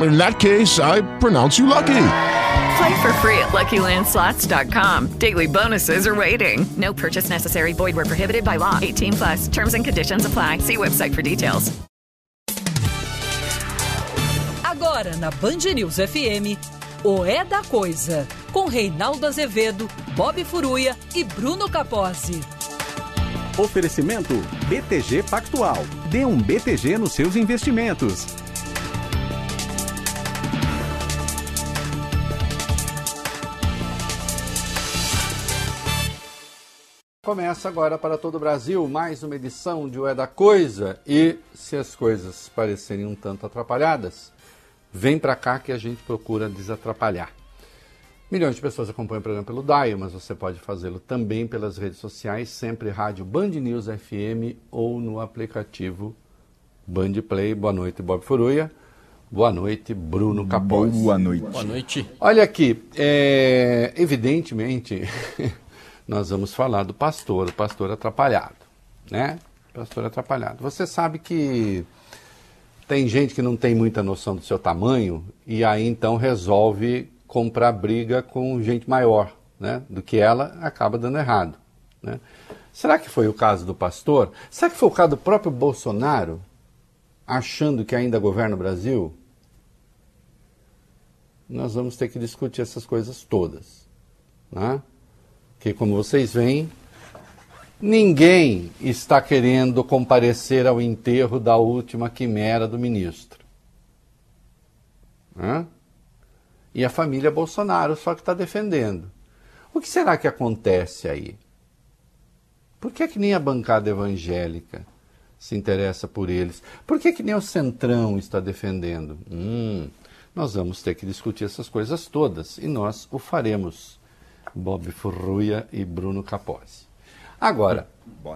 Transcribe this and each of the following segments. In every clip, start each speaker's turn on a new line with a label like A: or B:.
A: In that case, I pronounce you lucky.
B: Play for free at LuckyLandSlots.com. Daily bonuses are waiting. No purchase necessary. Void where prohibited by law. 18 plus. Terms and conditions apply. See website for details.
C: Agora na Band News FM, o É da Coisa, com Reinaldo Azevedo, Bob Furuia e Bruno Capozzi.
D: Oferecimento BTG Pactual. Dê um BTG nos seus investimentos.
E: Começa agora para todo o Brasil mais uma edição de O É da Coisa. E se as coisas parecerem um tanto atrapalhadas, vem para cá que a gente procura desatrapalhar. Milhões de pessoas acompanham o programa pelo Dial, mas você pode fazê-lo também pelas redes sociais, sempre rádio Band News FM ou no aplicativo Band Play. Boa noite, Bob Furuia. Boa noite, Bruno Capozzi.
F: Boa noite.
G: Boa noite.
E: Olha aqui, é, evidentemente, nós vamos falar do pastor, o pastor atrapalhado, né? Pastor atrapalhado. Você sabe que tem gente que não tem muita noção do seu tamanho e aí então resolve comprar briga com gente maior, né? Do que ela acaba dando errado, né? Será que foi o caso do pastor? Será que foi o caso do próprio Bolsonaro achando que ainda governa o Brasil? Nós vamos ter que discutir essas coisas todas, né? Que, como vocês veem, ninguém está querendo comparecer ao enterro da última quimera do ministro. Hã? E a família Bolsonaro só que está defendendo. O que será que acontece aí? Por que, que nem a bancada evangélica se interessa por eles? Por que, que nem o Centrão está defendendo? Hum, nós vamos ter que discutir essas coisas todas e nós o faremos. Bob Furruia e Bruno Capozzi. Agora,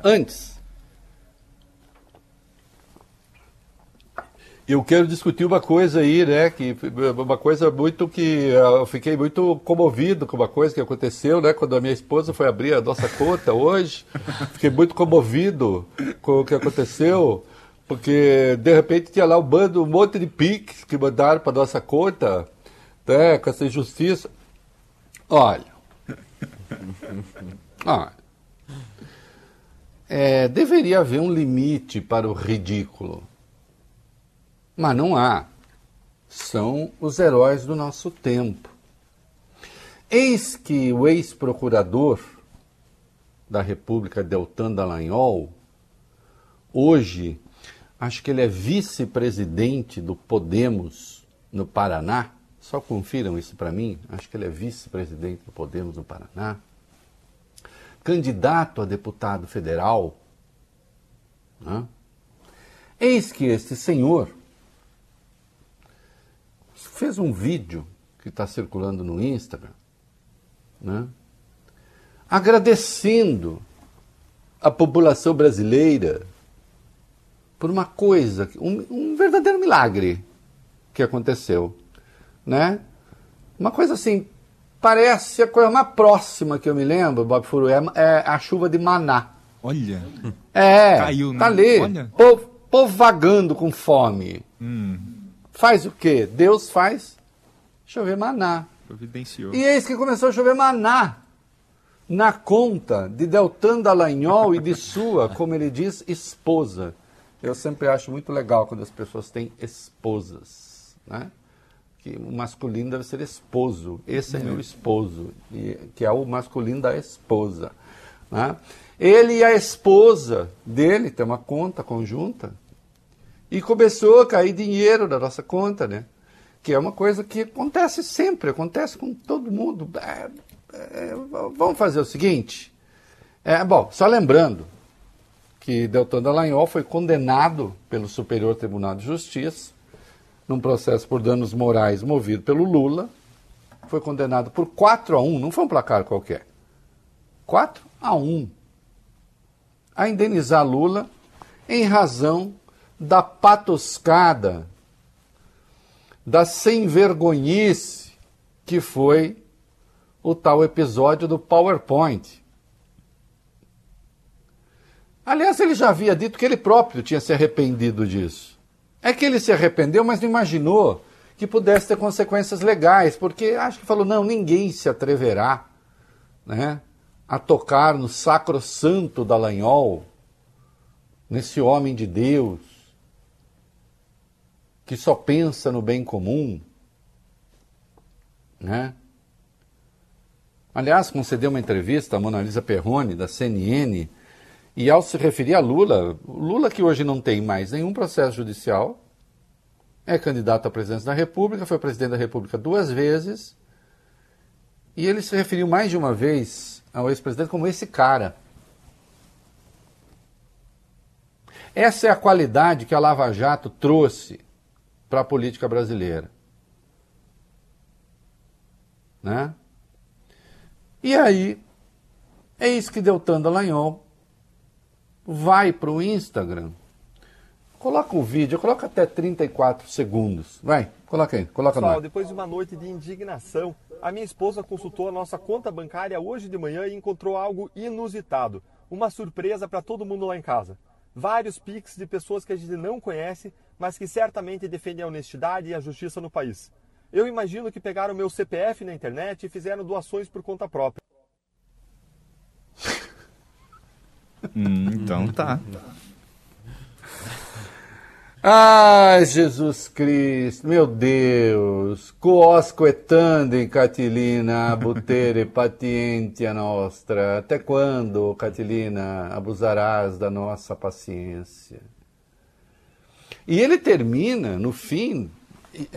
E: antes, eu quero discutir uma coisa aí, né? Que uma coisa muito que eu fiquei muito comovido com uma coisa que aconteceu, né? Quando a minha esposa foi abrir a nossa conta hoje, fiquei muito comovido com o que aconteceu, porque de repente tinha lá um bando, um monte de piques que mandaram para nossa conta, né? Com essa injustiça. Olha. Ah, é, deveria haver um limite para o ridículo. Mas não há. São os heróis do nosso tempo. Eis que o ex-procurador da República, Deltan Dallagnol, hoje, acho que ele é vice-presidente do Podemos no Paraná. Só confiram isso para mim. Acho que ele é vice-presidente do Podemos no Paraná. Candidato a deputado federal. Né? Eis que este senhor fez um vídeo que está circulando no Instagram, né? agradecendo a população brasileira por uma coisa, um, um verdadeiro milagre que aconteceu né? Uma coisa assim, parece a coisa mais próxima que eu me lembro, Bob Furu, é, é a chuva de Maná.
F: Olha.
E: É,
F: Caiu, né?
E: tá ali,
F: Olha.
E: povo, povo vagando com fome.
F: Hum,
E: Faz o quê? Deus faz chover maná.
F: providenciou.
E: E eis que começou a chover maná na conta de Deltan Dallagnol e de sua, como ele diz, esposa. Eu sempre acho muito legal quando as pessoas têm esposas, né? Que o masculino deve ser esposo. Esse é meu esposo, que é o masculino da esposa. Né? Ele e a esposa dele têm uma conta conjunta E começou a cair dinheiro na nossa conta, né? Que é uma coisa que acontece sempre, acontece com todo mundo. É, é, vamos fazer o seguinte. É, bom, só lembrando que Deltan Dallagnol foi condenado pelo Superior Tribunal de Justiça num processo por danos morais movido pelo Lula. Foi condenado por 4 a 1, não foi um placar qualquer. 4 a 1 a indenizar Lula em razão da patoscada, da sem vergonhice que foi o tal episódio do PowerPoint. Aliás, ele já havia dito que ele próprio tinha se arrependido disso. É que ele se arrependeu, mas não imaginou que pudesse ter consequências legais, porque acho que falou: não, ninguém se atreverá né, a tocar no sacro-santo Dallagnol, nesse homem de Deus, que só pensa no bem comum. Né? Aliás, concedeu uma entrevista a Mona Lisa Perrone, da CNN, e ao se referir a Lula, Lula que hoje não tem mais nenhum processo judicial, é candidato à presidência da República, foi presidente da República duas vezes, e ele se referiu mais de uma vez ao ex-presidente como esse cara. Essa é a qualidade que a Lava Jato trouxe para a política brasileira. Né? E aí, eis que Deltan Dallagnol vai para o Instagram, coloca o vídeo, coloca até 34 segundos. Vai, coloca aí, coloca
F: Pessoal, depois de uma noite de indignação, a minha esposa consultou a nossa conta bancária hoje de manhã e encontrou algo inusitado. Uma surpresa para todo mundo lá em casa. Vários pics de pessoas que a gente não conhece, mas que certamente defendem a honestidade e a justiça no país. Eu imagino que pegaram meu CPF na internet e fizeram doações por conta própria.
H: hum, então tá.
E: Ai, Jesus Cristo, meu Deus, quosco etandem, Catilina, butere patientia nostra. Até quando, Catilina, abusarás da nossa paciência? E ele termina, no fim,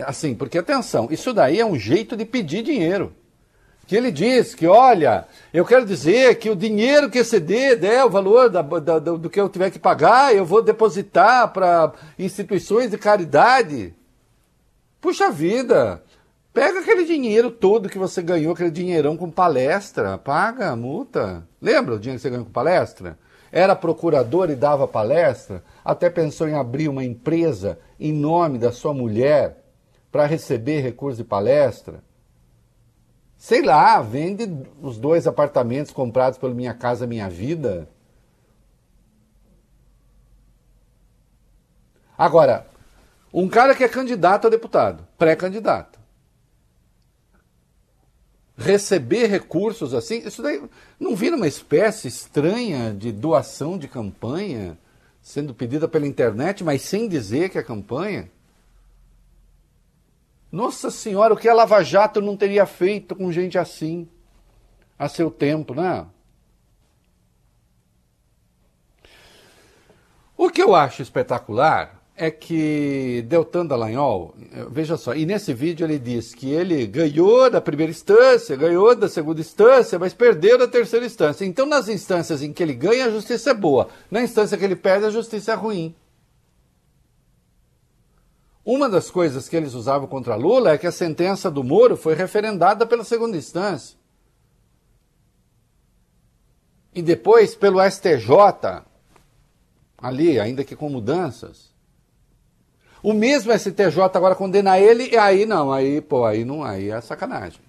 E: assim, porque atenção, isso daí é um jeito de pedir dinheiro que ele diz que, olha, eu quero dizer que o dinheiro que exceder der o valor da, da, do que eu tiver que pagar, eu vou depositar para instituições de caridade. Puxa vida, pega aquele dinheiro todo que você ganhou, aquele dinheirão com palestra, paga a multa. Lembra o dinheiro que você ganhou com palestra? Era procurador e dava palestra, até pensou em abrir uma empresa em nome da sua mulher para receber recursos de palestra sei lá, vende os dois apartamentos comprados pelo Minha Casa Minha Vida. Agora, um cara que é candidato a deputado, pré-candidato, receber recursos assim, isso daí não vira uma espécie estranha de doação de campanha sendo pedida pela internet, mas sem dizer que é campanha? Nossa Senhora, o que a Lava Jato não teria feito com gente assim a seu tempo, né? O que eu acho espetacular é que Deltan Dallagnol, veja só, e nesse vídeo ele diz que ele ganhou da primeira instância, ganhou da segunda instância, mas perdeu da terceira instância. Então, nas instâncias em que ele ganha, a justiça é boa. Na instância que ele perde, a justiça é ruim. Uma das coisas que eles usavam contra Lula é que a sentença do Moro foi referendada pela segunda instância. E depois pelo STJ, ali, ainda que com mudanças. O mesmo STJ agora condena ele, e aí não, aí, pô, aí não, aí é sacanagem.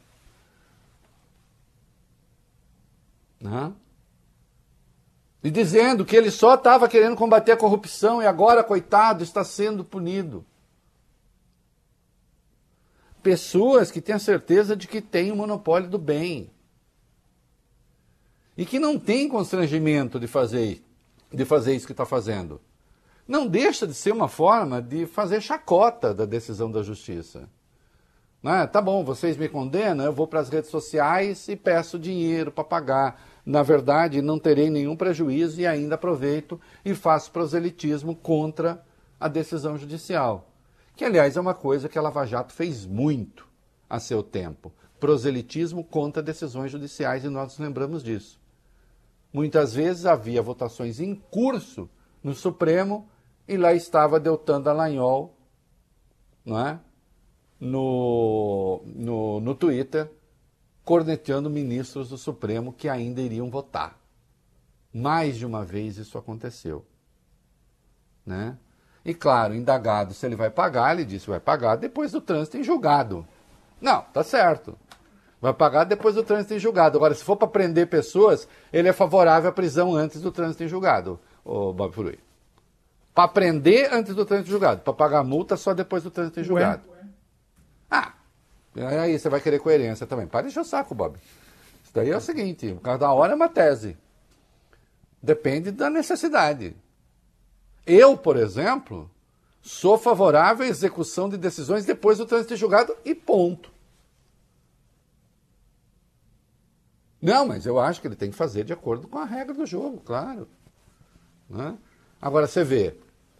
E: Né? E dizendo que ele só estava querendo combater a corrupção e agora, coitado, está sendo punido pessoas que têm a certeza de que têm o monopólio do bem. E que não tem constrangimento de fazer, de fazer isso que está fazendo. Não deixa de ser uma forma de fazer chacota da decisão da justiça. Né? Tá bom, vocês me condenam, eu vou para as redes sociais e peço dinheiro para pagar. Na verdade, não terei nenhum prejuízo e ainda aproveito e faço proselitismo contra a decisão judicial. Que, aliás, é uma coisa que a Lava Jato fez muito a seu tempo. Proselitismo contra decisões judiciais, e nós nos lembramos disso. Muitas vezes havia votações em curso no Supremo e lá estava Deltan Dallagnol, não é? no, no, no Twitter, corneteando ministros do Supremo que ainda iriam votar. Mais de uma vez isso aconteceu. Né? E claro, indagado se ele vai pagar, ele disse vai pagar depois do trânsito em julgado. Não, tá certo. Vai pagar depois do trânsito em julgado. Agora, se for para prender pessoas, ele é favorável à prisão antes do trânsito em julgado, o Bob Furui. Para prender antes do trânsito em julgado. Para pagar multa só depois do trânsito em julgado. Ah, aí você vai querer coerência também. Para de encher o saco, Bob. Isso daí é o seguinte, cada hora é uma tese. Depende da necessidade. Eu, por exemplo, sou favorável à execução de decisões depois do trânsito em julgado e ponto. Não, mas eu acho que ele tem que fazer de acordo com a regra do jogo, claro. Né? Agora, você vê,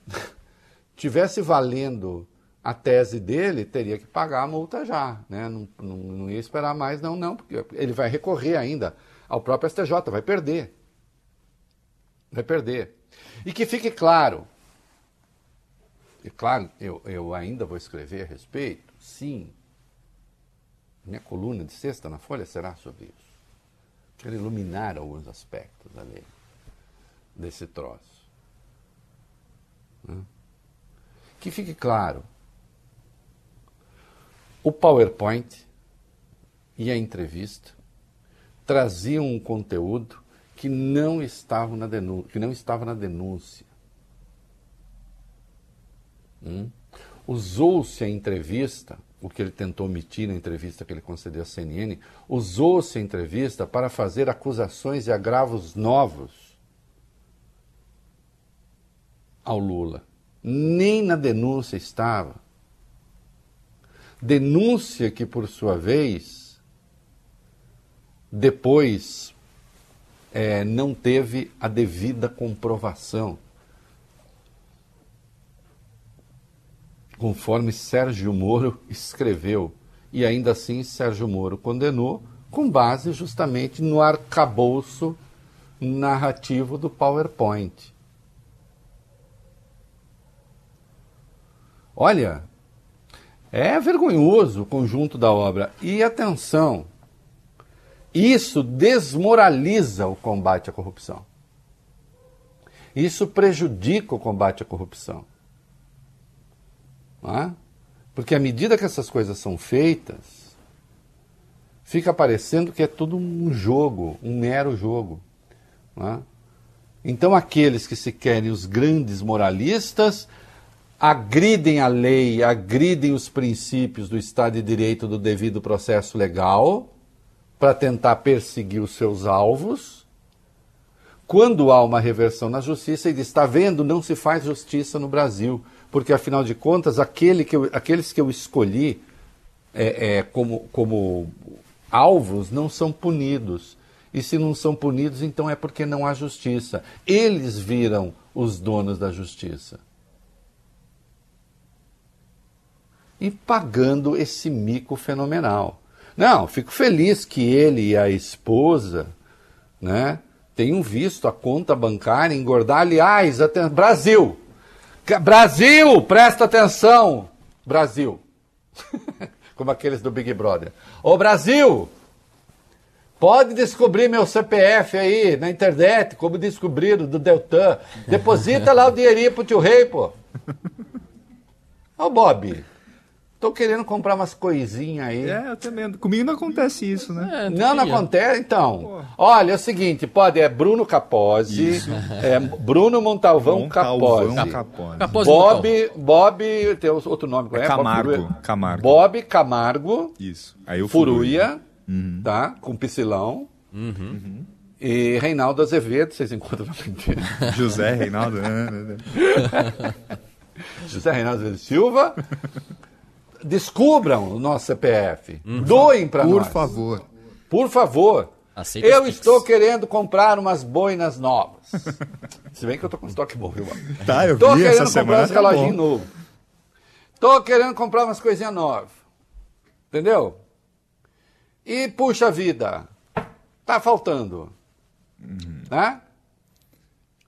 E: tivesse valendo a tese dele, teria que pagar a multa já. Né? Não, não, não ia esperar mais, não, não, porque ele vai recorrer ainda ao próprio STJ, vai perder. Vai perder. E que fique claro, e claro, eu, eu ainda vou escrever a respeito, sim. Minha coluna de sexta na Folha será sobre isso. Quero iluminar alguns aspectos ali desse troço. Né? Que fique claro, o PowerPoint e a entrevista traziam um conteúdo que não estava na denúncia. Que não estava na denúncia. Hum? Usou-se a entrevista, o que ele tentou omitir na entrevista que ele concedeu à CNN, usou-se a entrevista para fazer acusações e agravos novos ao Lula. Nem na denúncia estava. Denúncia que, por sua vez, depois é, não teve a devida comprovação. Conforme Sérgio Moro escreveu. E ainda assim, Sérgio Moro condenou com base justamente no arcabouço narrativo do PowerPoint. Olha, é vergonhoso o conjunto da obra. E atenção, isso desmoraliza o combate à corrupção. Isso prejudica o combate à corrupção. É? Porque à medida que essas coisas são feitas, fica parecendo que é tudo um jogo, um mero jogo. É? Então, aqueles que se querem os grandes moralistas agridem a lei, agridem os princípios do Estado de Direito do devido processo legal para tentar perseguir os seus alvos. Quando há uma reversão na justiça, ele está vendo, não se faz justiça no Brasil, porque afinal de contas, aquele que eu, aqueles que eu escolhi é, é, como, como alvos não são punidos. E se não são punidos, então é porque não há justiça. Eles viram os donos da justiça. e pagando esse mico fenomenal. Não, fico feliz que ele e a esposa né, tenham visto a conta bancária engordar. Aliás. Brasil! Brasil, presta atenção! Brasil! Como aqueles do Big Brother. Ô Brasil! Pode descobrir meu CPF aí na internet, como descobriram do Deltan. Deposita lá o dinheirinho pro tio Rei, pô. Ô Bob, Tô querendo comprar umas coisinhas aí.
H: É, eu também. Comigo não acontece isso, né?
E: É, não, não acontece, então. Olha, é o seguinte, pode, é Bruno Capozzi, é Bruno Montalvão, Capozzi. Capozzi. Bob, Bob, tem outro nome,
H: é? é Camargo, Bob, Camargo.
E: Bob Camargo.
H: Isso. Aí o
E: Furuia, uhum. tá? Com Piscilão. Uhum. Uhum. E Reinaldo Azevedo, vocês encontram
H: na José Reinaldo. Né?
E: José Reinaldo Azevedo Silva descubram o nosso CPF. Uhum. Doem para nós.
H: Por favor.
E: Por favor.
I: Aceita
E: eu estou querendo comprar umas boinas novas. Se bem que eu tô com estoque bom, viu?
H: Tá, eu
E: Tô
H: vi
E: querendo
H: essa
E: comprar
H: semana.
E: uns
H: tá
E: reloginhos novos. Tô querendo comprar umas coisinhas novas. Entendeu? E puxa vida, tá faltando.
H: Uhum.
E: Né?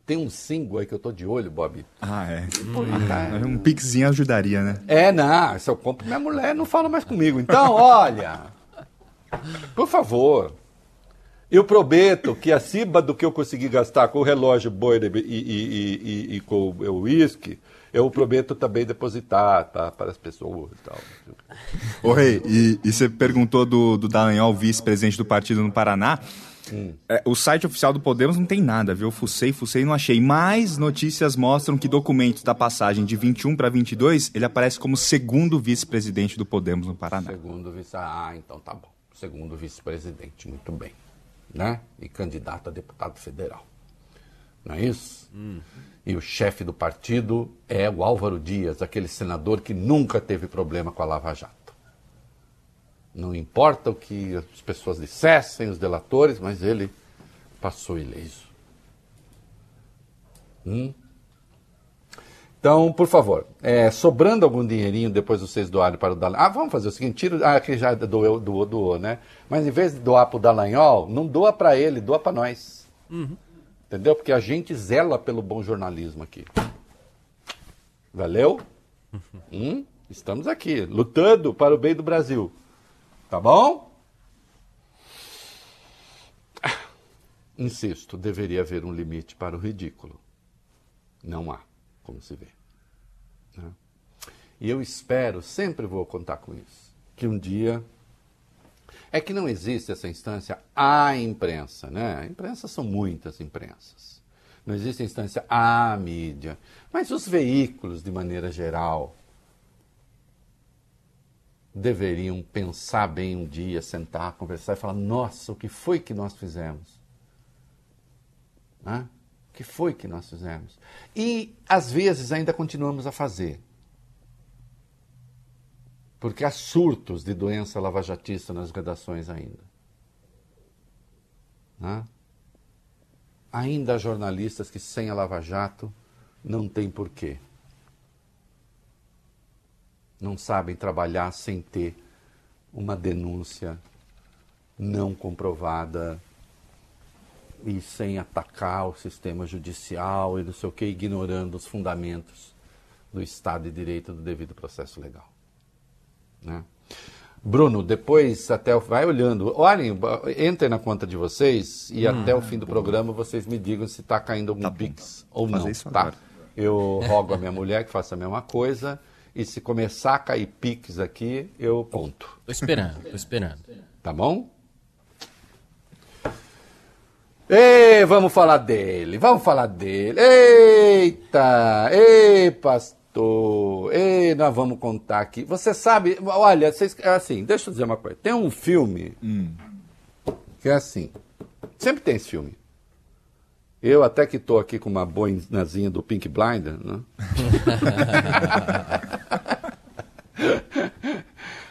E: Tem um single aí que eu tô de olho, Bob.
H: Ah, é.
E: tá.
H: Um pixinho ajudaria, né?
E: É, não, se eu compro, minha mulher não fala mais comigo. Então, olha, por favor, eu prometo que acima do que eu conseguir gastar com o relógio Boyer e, e, e, e- com o uísque, eu prometo também depositar tá, para as pessoas e tal.
H: Ô, Rei, e, e você perguntou do, do Dallagnol, vice-presidente do partido no Paraná. É, o site oficial do Podemos não tem nada, viu? Fucei, fucei e não achei. Mas notícias mostram que documentos da passagem de 21 para 22, ele aparece como segundo vice-presidente do Podemos no Paraná.
E: Segundo vice, ah, então tá bom. Segundo vice-presidente, muito bem, né? E candidato a deputado federal, não é isso? E o chefe do partido é o Álvaro Dias, aquele senador que nunca teve problema com a Lava Jato. Não importa o que as pessoas dissessem, os delatores, mas ele passou ileso. Hum? Então, por favor, é, sobrando algum dinheirinho depois vocês doarem para o Dallagnol. Ah, vamos fazer o seguinte: tira. Ah, que já doou, doou, doou, né? Mas em vez de doar para o Dallagnol, não doa para ele, doa para nós. Entendeu? Porque a gente zela pelo bom jornalismo aqui. Valeu? Hum? Estamos aqui, lutando para o bem do Brasil. Tá bom? Insisto, deveria haver um limite para o ridículo. Não há, como se vê. né? E eu espero, sempre vou contar com isso, que um dia. É que não existe essa instância à imprensa, né? Imprensa são muitas imprensas. Não existe instância à mídia. Mas os veículos, de maneira geral, deveriam pensar bem um dia, sentar, conversar e falar: nossa, o que foi que nós fizemos? Né? O que foi que nós fizemos? E, às vezes, ainda continuamos a fazer. Porque há surtos de doença lavajatista nas redações ainda. Né? Ainda há jornalistas que, sem a Lava Jato, não tem porquê. Não sabem trabalhar sem ter uma denúncia não comprovada e sem atacar o sistema judicial e não sei o que, ignorando os fundamentos do Estado de Direito do devido processo legal. Né? Bruno, depois até o, vai olhando, olhem, entrem na conta de vocês e
H: Hum,
E: até o fim do programa vocês me digam se está caindo algum pix ou não. Tá? Eu rogo a minha mulher que faça a mesma coisa e se começar a cair pix aqui, eu conto.
I: Tô esperando, tô esperando.
E: Tá bom? Ei, vamos falar dele, vamos falar dele. Eita, ei, pastor, ei, nós vamos contar aqui. Você sabe, olha, vocês, é assim, deixa eu dizer uma coisa. Tem um filme que é assim, sempre tem esse filme. Eu até que estou aqui com uma boinazinha do Pink Blinder, né?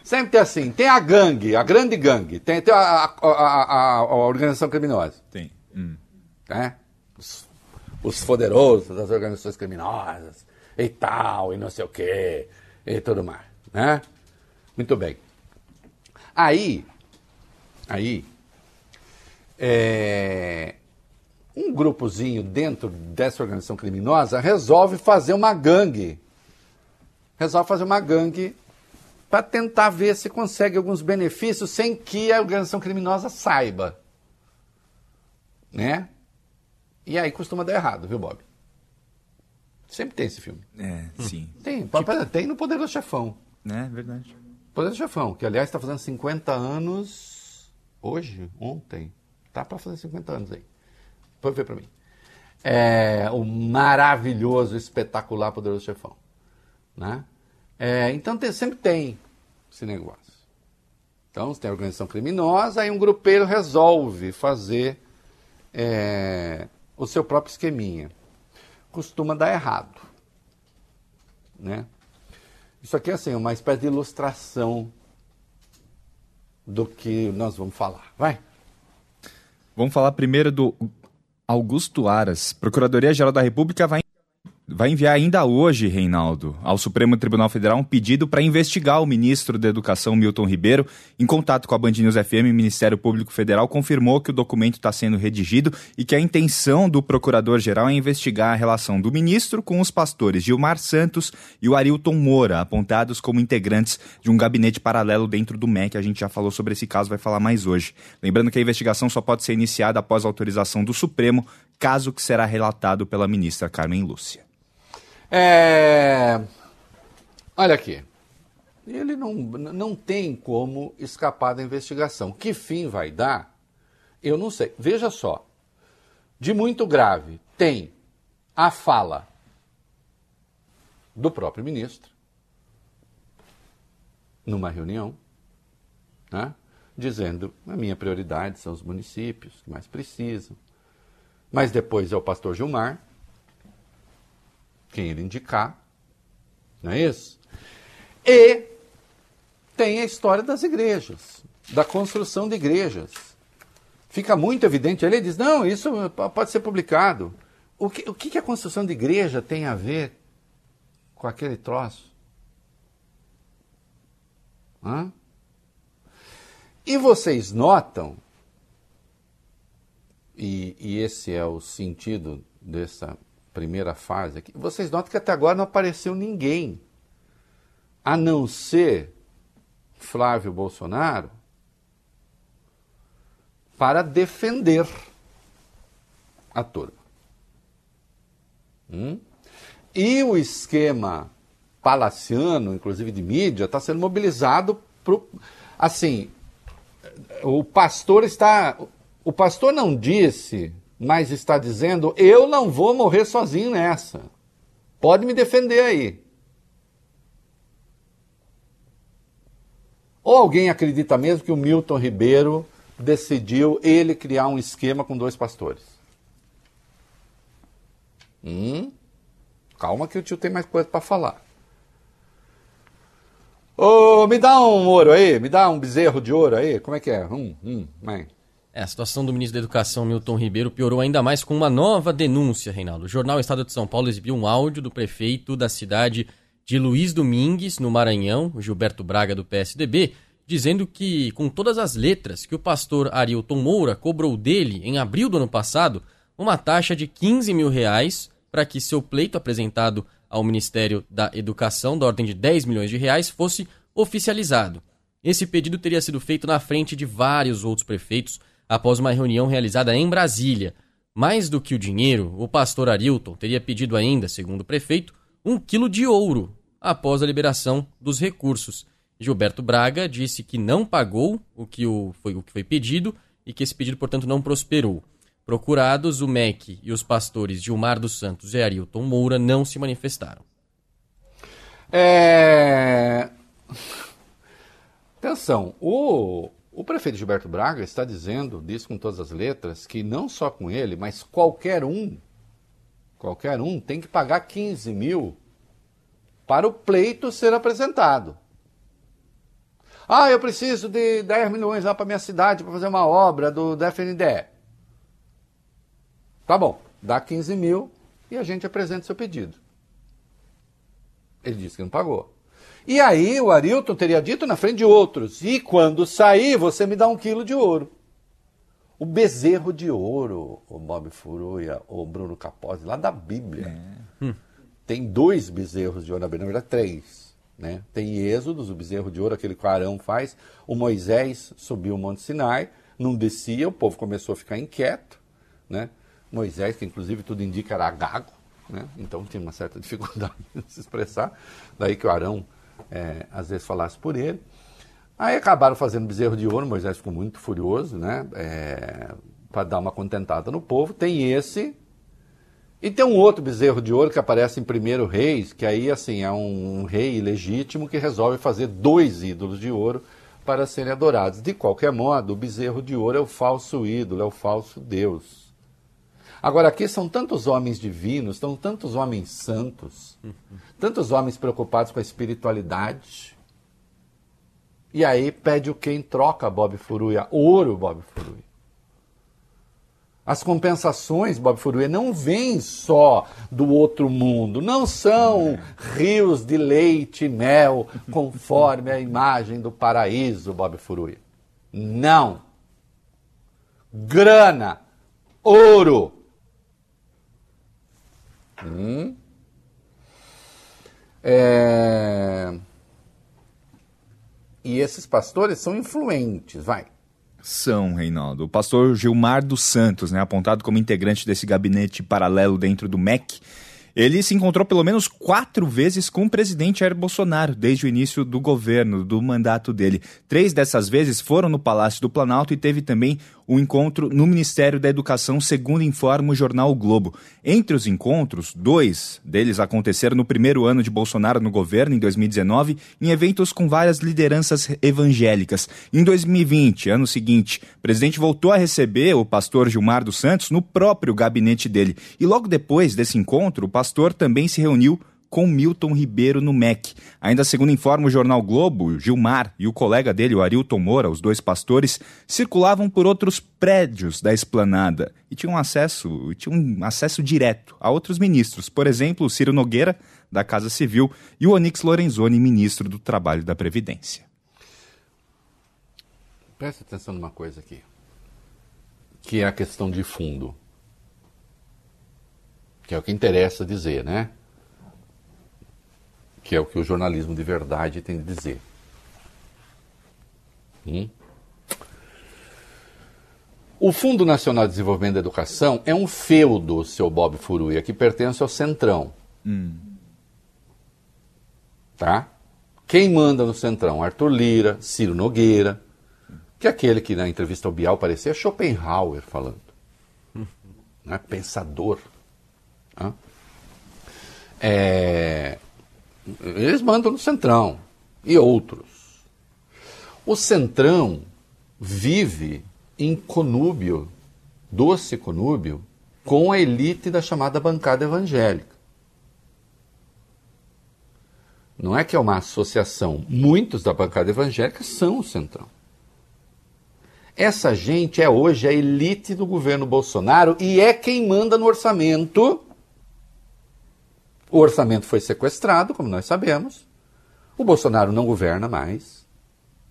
E: Sempre tem assim, tem a gangue, a grande gangue, tem, tem a, a, a- a- organização criminosa.
H: Tem. Hum.
E: Né? Os, os poderosos das organizações criminosas e tal, e não sei o quê, e tudo mais. Né? Muito bem. Aí, aí, é, um grupozinho dentro dessa organização criminosa resolve fazer uma gangue. Resolve fazer uma gangue para tentar ver se consegue alguns benefícios sem que a organização criminosa saiba. Né? E aí costuma dar errado, viu, Bob? Sempre tem esse filme.
H: É, sim.
E: Tem, tem no Poder do Chefão.
H: É, verdade.
E: Poder do Chefão, que aliás está fazendo 50 anos hoje, ontem. Tá para fazer 50 anos aí. Pode ver para mim. É, o maravilhoso, espetacular Poderoso Chefão. Né? É, então tem- sempre tem esse negócio. Então tem organização criminosa, aí um grupeiro resolve fazer é, o seu próprio esqueminha. Costuma dar errado. Né? Isso aqui é assim, uma espécie de ilustração do que nós vamos falar. Vai.
H: Vamos falar primeiro do Augusto Aras. Procuradoria-Geral da República vai vai enviar ainda hoje, Reinaldo, ao Supremo Tribunal Federal um pedido para investigar o ministro da Educação, Milton Ribeiro. Em contato com a Band News FM, o Ministério Público Federal confirmou que o documento está sendo redigido e que a intenção do procurador-geral é investigar a relação do ministro com os pastores Gilmar Santos e o Arilton Moura, apontados como integrantes de um gabinete paralelo dentro do MEC. A gente já falou sobre esse caso, vai falar mais hoje. Lembrando que a investigação só pode ser iniciada após autorização do Supremo, caso que será relatado pela ministra Carmen Lúcia.
E: É... Olha aqui. Ele não, não tem como escapar da investigação. Que fim vai dar? Eu não sei. Veja só. De muito grave, tem a fala do próprio ministro numa reunião, né, dizendo a minha prioridade são os municípios que mais precisam. Mas depois é o pastor Gilmar, quem ele indicar, não é isso? E tem a história das igrejas, da construção de igrejas. Fica muito evidente. Ele diz: não, isso pode ser publicado. O que, o que a construção de igreja tem a ver com aquele troço? Hã? E vocês notam, e, e esse é o sentido dessa primeira fase aqui, vocês notam que até agora não apareceu ninguém, a não ser Flávio Bolsonaro, para defender a turma. Hum? E o esquema palaciano, inclusive de mídia, está sendo mobilizado pro, assim, o pastor está, o pastor não disse mas está dizendo: eu não vou morrer sozinho nessa. Pode me defender aí. Ou alguém acredita mesmo que o Milton Ribeiro decidiu ele criar um esquema com dois pastores? Hum? Calma que o tio tem mais coisa para falar. Ô, me dá um ouro aí, me dá um bezerro de ouro aí. Como é que é? Hum, hum, mãe.
I: É, a situação do ministro da Educação, Milton Ribeiro, piorou ainda mais com uma nova denúncia, Reinaldo. O jornal Estado de São Paulo exibiu um áudio do prefeito da cidade de Luiz Domingues, no Maranhão, Gilberto Braga, do PSDB, dizendo que, com todas as letras, que o pastor Arilton Moura cobrou dele, em abril do ano passado, uma taxa de 15 mil reais para que seu pleito apresentado ao Ministério da Educação, da ordem de 10 milhões de reais, fosse oficializado. Esse pedido teria sido feito na frente de vários outros prefeitos, após uma reunião realizada em Brasília. Mais do que o dinheiro, o pastor Arilton teria pedido ainda, segundo o prefeito, um quilo de ouro após a liberação dos recursos. Gilberto Braga disse que não pagou o que, o, foi, o que foi pedido e que esse pedido, portanto, não prosperou. Procurados, o MEC e os pastores Gilmar dos Santos e Arilton Moura não se manifestaram.
E: É... Atenção, o, o prefeito Gilberto Braga está dizendo, diz com todas as letras, que não só com ele, mas qualquer um, qualquer um tem que pagar 15 mil para o pleito ser apresentado. Ah, eu preciso de 10 milhões lá para minha cidade para fazer uma obra do, do FNDE. Tá bom, dá 15 mil e a gente apresenta seu pedido. Ele disse que não pagou. E aí o Arilton teria dito na frente de outros: e quando sair, você me dá um quilo de ouro. O bezerro de ouro, o Bob Furuia, o Bruno Capozzi, lá da Bíblia. É. Hum. Tem dois bezerros de ouro na Bíblia, na verdade, três. Né? Tem Êxodos, o bezerro de ouro, aquele que o Arão faz. O Moisés subiu o Monte Sinai, não descia, o povo começou a ficar inquieto. Né? Moisés, que inclusive tudo indica era gago, né? então tinha uma certa dificuldade de se expressar. Daí que o Arão é, às vezes falasse por ele. Aí acabaram fazendo bezerro de ouro, Moisés ficou muito furioso, né? É, para dar uma contentada no povo. Tem esse. E tem um outro bezerro de ouro que aparece em Primeiro Reis, que aí assim é um, um rei ilegítimo que resolve fazer dois ídolos de ouro para serem adorados. De qualquer modo, o bezerro de ouro é o falso ídolo, é o falso Deus. Agora, aqui são tantos homens divinos, são tantos homens santos, tantos homens preocupados com a espiritualidade. E aí pede o quem troca Bob Furuia? Ouro, Bob Furuia. As compensações, Bob Furuê, não vêm só do outro mundo, não são rios de leite e mel, conforme a imagem do paraíso, Bob Furuê. Não. Grana, ouro. Hum. É... E esses pastores são influentes, vai.
H: São, Reinaldo. O pastor Gilmar dos Santos, né, apontado como integrante desse gabinete paralelo dentro do MEC, ele se encontrou pelo menos quatro vezes com o presidente Jair Bolsonaro desde o início do governo, do mandato dele. Três dessas vezes foram no Palácio do Planalto e teve também o encontro no Ministério da Educação, segundo informa o jornal o Globo. Entre os encontros, dois deles aconteceram no primeiro ano de Bolsonaro no governo, em 2019, em eventos com várias lideranças evangélicas. Em 2020, ano seguinte, o presidente voltou a receber o pastor Gilmar dos Santos no próprio gabinete dele. E logo depois desse encontro, o pastor também se reuniu com Milton Ribeiro no MEC. Ainda segundo informa o jornal Globo, Gilmar e o colega dele, o Arilton Moura, os dois pastores, circulavam por outros prédios da esplanada e tinham acesso, tinham acesso direto a outros ministros, por exemplo, Ciro Nogueira, da Casa Civil, e o Onyx Lorenzoni, ministro do Trabalho e da Previdência.
E: Preste atenção numa coisa aqui, que é a questão de fundo. Que é o que interessa dizer, né? Que é o que o jornalismo de verdade tem de dizer. Hum? O Fundo Nacional de Desenvolvimento da Educação é um feudo, seu Bob Furuia, que pertence ao Centrão.
H: Hum.
E: Tá? Quem manda no Centrão? Arthur Lira, Ciro Nogueira, que é aquele que na entrevista ao Bial parecia Schopenhauer falando. Né? Pensador. Né? É... Eles mandam no Centrão e outros. O Centrão vive em conúbio, doce conúbio, com a elite da chamada bancada evangélica. Não é que é uma associação. Muitos da bancada evangélica são o Centrão. Essa gente é hoje a elite do governo Bolsonaro e é quem manda no orçamento o orçamento foi sequestrado, como nós sabemos. O Bolsonaro não governa mais.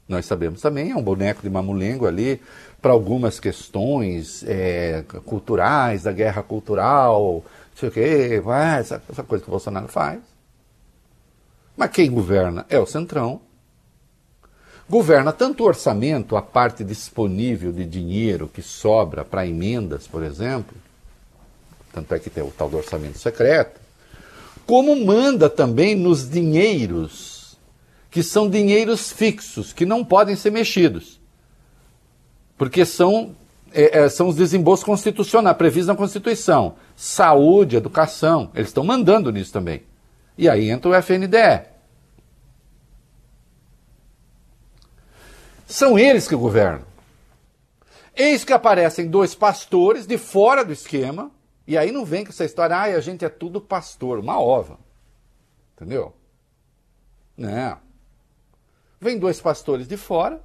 E: Nós sabemos também, é um boneco de mamulengo ali para algumas questões é, culturais, da guerra cultural, sei o quê, essa, essa coisa que o Bolsonaro faz. Mas quem governa é o Centrão. Governa tanto o orçamento, a parte disponível de dinheiro que sobra para emendas, por exemplo, tanto é que tem o tal do orçamento secreto, como manda também nos dinheiros, que são dinheiros fixos, que não podem ser mexidos, porque são, é, é, são os desembolsos constitucionais, previstos na Constituição. Saúde, educação, eles estão mandando nisso também. E aí entra o FNDE. São eles que governam. Eis que aparecem dois pastores de fora do esquema, e aí não vem com essa história, ah, a gente é tudo pastor, uma ova. Entendeu? Não. Vem dois pastores de fora,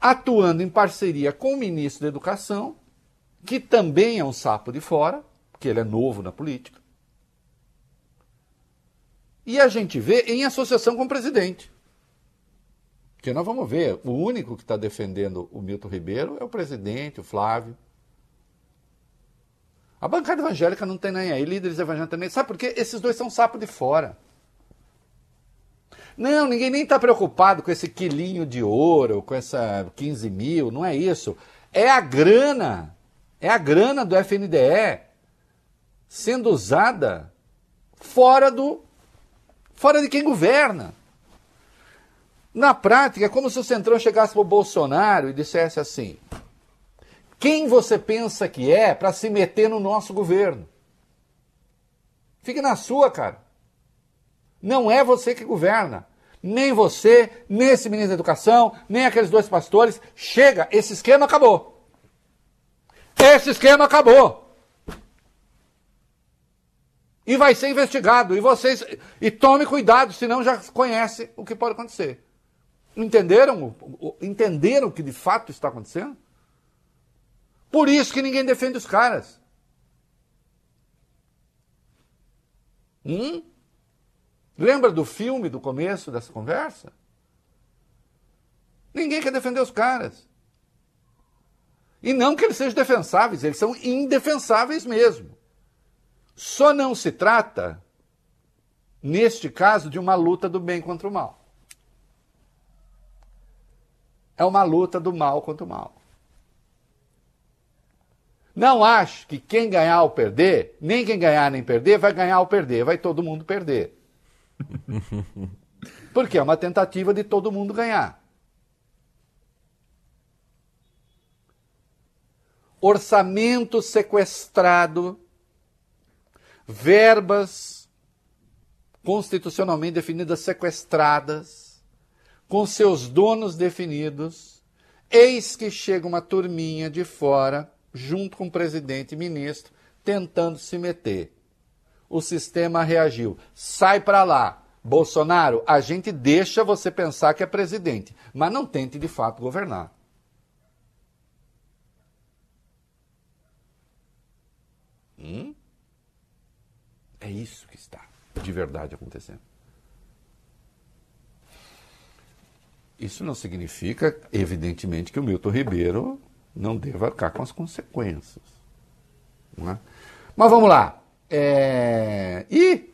E: atuando em parceria com o ministro da Educação, que também é um sapo de fora, porque ele é novo na política. E a gente vê em associação com o presidente. Porque nós vamos ver, o único que está defendendo o Milton Ribeiro é o presidente, o Flávio. A bancada evangélica não tem nem aí, líderes evangélicos também. Sabe por quê? Esses dois são sapo de fora. Não, ninguém nem está preocupado com esse quilinho de ouro, com essa 15 mil, não é isso. É a grana, é a grana do FNDE sendo usada fora do, fora de quem governa. Na prática, é como se o Centrão chegasse para o Bolsonaro e dissesse assim: quem você pensa que é para se meter no nosso governo? Fique na sua, cara. Não é você que governa. Nem você, nem esse ministro da Educação, nem aqueles dois pastores. Chega, esse esquema acabou. Esse esquema acabou. E vai ser investigado. E vocês. E tome cuidado, senão já conhece o que pode acontecer. Entenderam? Entenderam o que de fato está acontecendo? Por isso que ninguém defende os caras. Hum? Lembra do filme do começo dessa conversa? Ninguém quer defender os caras. E não que eles sejam defensáveis, eles são indefensáveis mesmo. Só não se trata, neste caso, de uma luta do bem contra o mal. É uma luta do mal contra o mal. Não acho que quem ganhar ou perder, nem quem ganhar nem perder, vai ganhar ou perder, vai todo mundo perder. Porque é uma tentativa de todo mundo ganhar. Orçamento sequestrado, verbas constitucionalmente definidas sequestradas, com seus donos definidos, eis que chega uma turminha de fora, junto com o presidente e ministro, tentando se meter. O sistema reagiu. Sai para lá. Bolsonaro, a gente deixa você pensar que é presidente, mas não tente de fato governar. Hum? É isso que está de verdade acontecendo. Isso não significa, evidentemente, que o Milton Ribeiro não deva arcar com as consequências. É? Mas vamos lá. É... E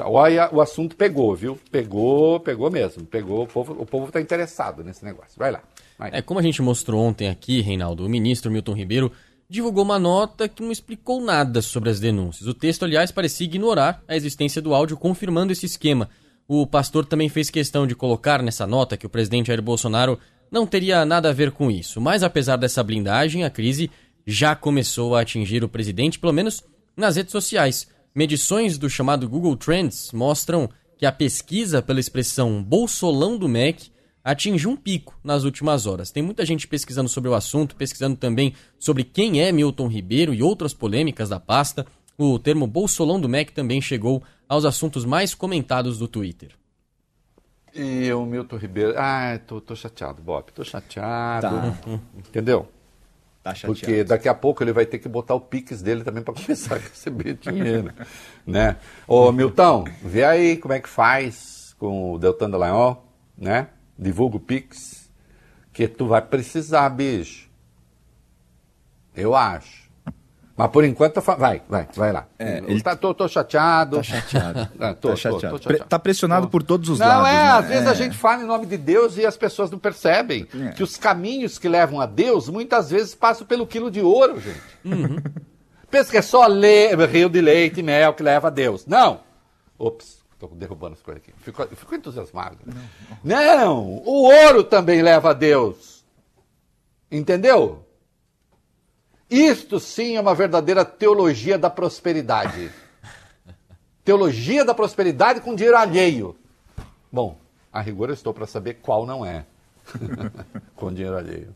E: olha, o assunto pegou, viu? Pegou, pegou mesmo. Pegou, o povo o povo está interessado nesse negócio. Vai lá. Vai.
I: É, como a gente mostrou ontem aqui, Reinaldo, o ministro Milton Ribeiro divulgou uma nota que não explicou nada sobre as denúncias. O texto, aliás, parecia ignorar a existência do áudio, confirmando esse esquema. O pastor também fez questão de colocar nessa nota que o presidente Jair Bolsonaro não teria nada a ver com isso. Mas apesar dessa blindagem, a crise já começou a atingir o presidente, pelo menos nas redes sociais. Medições do chamado Google Trends mostram que a pesquisa pela expressão Bolsolão do MEC atingiu um pico nas últimas horas. Tem muita gente pesquisando sobre o assunto, pesquisando também sobre quem é Milton Ribeiro e outras polêmicas da pasta. O termo Bolsolão do MEC também chegou aos assuntos mais comentados do Twitter.
E: E o Milton Ribeiro. Ah, tô, tô chateado, Bob. Tô chateado. Tá. Entendeu? Tá chateado. Porque daqui a pouco ele vai ter que botar o Pix dele também para começar a receber dinheiro. né? Ô, Milton, vê aí como é que faz com o Deltan Dallagnol, né? divulga o Pix, que tu vai precisar, bicho. Eu acho. Mas por enquanto, vai, vai, vai lá. É, ele tá, tô, tô chateado.
H: Tá chateado. Ah, tô, tá, chateado. Tô, tô chateado. tá pressionado tô. por todos os
E: não,
H: lados.
E: Não, é,
H: né?
E: às vezes a gente fala em nome de Deus e as pessoas não percebem é. que os caminhos que levam a Deus muitas vezes passam pelo quilo de ouro, gente. Uhum. Pensa que é só le... rio de leite e mel que leva a Deus. Não. Ops. Estou derrubando as coisas aqui. Fico, fico entusiasmado. Não. não, o ouro também leva a Deus. Entendeu? Isto sim é uma verdadeira teologia da prosperidade. teologia da prosperidade com dinheiro alheio. Bom, a rigor eu estou para saber qual não é. com dinheiro alheio.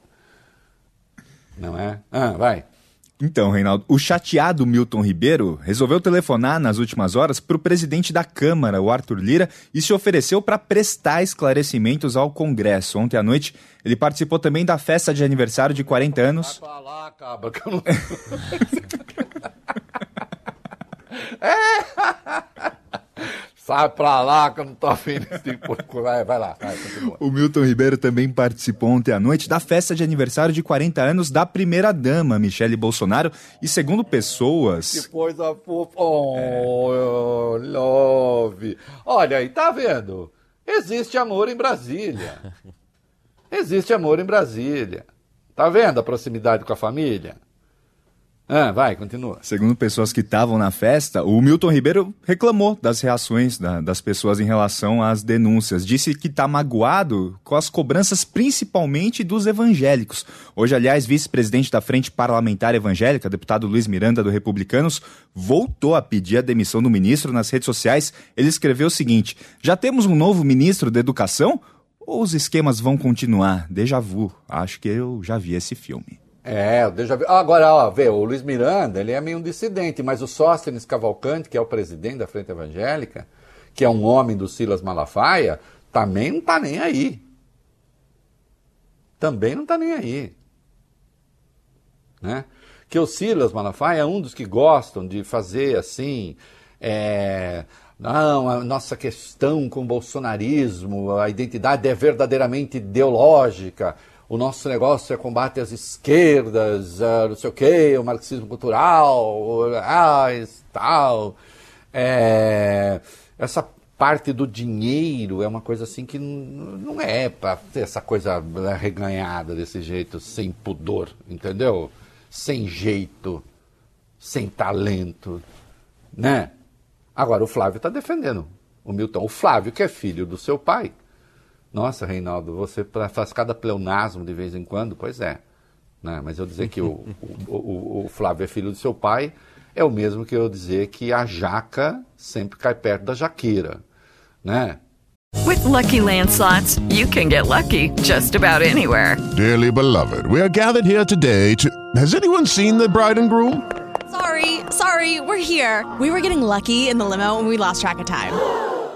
E: Não é? Ah, vai.
H: Então, Reinaldo, o chateado Milton Ribeiro resolveu telefonar nas últimas horas para o presidente da Câmara, o Arthur Lira, e se ofereceu para prestar esclarecimentos ao Congresso. Ontem à noite, ele participou também da festa de aniversário de 40 anos. Vai falar, cabra, que eu não...
E: é. Sai pra lá que eu não tô afim desse tipo de coisa. Vai, vai lá, vai, continua.
H: O Milton Ribeiro também participou ontem à noite da festa de aniversário de 40 anos da primeira-dama, Michele Bolsonaro. E segundo pessoas.
E: Que coisa fofa. Oh, é. love. Olha aí, tá vendo? Existe amor em Brasília. Existe amor em Brasília. Tá vendo a proximidade com a família? Ah, vai, continua.
H: Segundo pessoas que estavam na festa, o Milton Ribeiro reclamou das reações da, das pessoas em relação às denúncias. Disse que está magoado com as cobranças, principalmente dos evangélicos. Hoje, aliás, vice-presidente da Frente Parlamentar Evangélica, deputado Luiz Miranda, do Republicanos, voltou a pedir a demissão do ministro nas redes sociais. Ele escreveu o seguinte: Já temos um novo ministro da Educação? Ou os esquemas vão continuar? Deja vu. Acho que eu já vi esse filme.
E: É, o déjà vu. Agora, ó, vê, o Luiz Miranda, ele é meio um dissidente, mas o Sóstenes Cavalcante, que é o presidente da Frente Evangélica, que é um homem do Silas Malafaia, também não tá nem aí. Também não tá nem aí. né? Que o Silas Malafaia é um dos que gostam de fazer assim, é, não, a nossa questão com o bolsonarismo, a identidade é verdadeiramente ideológica, o nosso negócio é combate às esquerdas, uh, não sei o quê, o marxismo cultural, ah, tal. É, essa parte do dinheiro é uma coisa assim que não é para ter essa coisa reganhada desse jeito, sem pudor, entendeu? Sem jeito, sem talento, né? Agora o Flávio está defendendo o Milton. O Flávio, que é filho do seu pai. Nossa, Reinaldo, você faz cada pleonasmo de vez em quando? Pois é. Né? Mas eu dizer que o, o, o, o Flávio é filho do seu pai é o mesmo que eu dizer que a jaca sempre cai perto da jaqueira né?
B: With lucky landslots, you can get lucky just about anywhere.
A: Dearly beloved, we are gathered here today to. Has anyone seen the bride and groom?
J: Sorry, sorry, we're here. We were getting lucky in the limo and we lost track of time.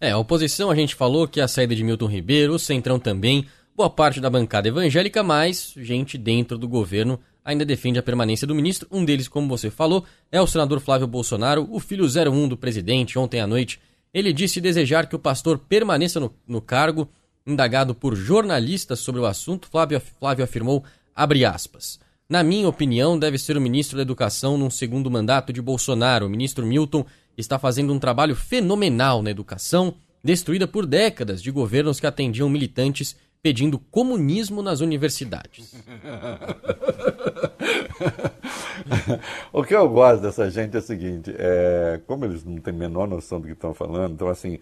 I: É, a oposição a gente falou que a saída de Milton Ribeiro, o Centrão também, boa parte da bancada evangélica, mas gente dentro do governo ainda defende a permanência do ministro. Um deles, como você falou, é o senador Flávio Bolsonaro, o filho 01 do presidente, ontem à noite. Ele disse desejar que o pastor permaneça no, no cargo. Indagado por jornalistas sobre o assunto, Flávio, Flávio afirmou, abre aspas, na minha opinião, deve ser o ministro da Educação num segundo mandato de Bolsonaro. O ministro Milton está fazendo um trabalho fenomenal na educação, destruída por décadas de governos que atendiam militantes pedindo comunismo nas universidades.
E: o que eu gosto dessa gente é o seguinte, é, como eles não têm a menor noção do que estão falando, então assim,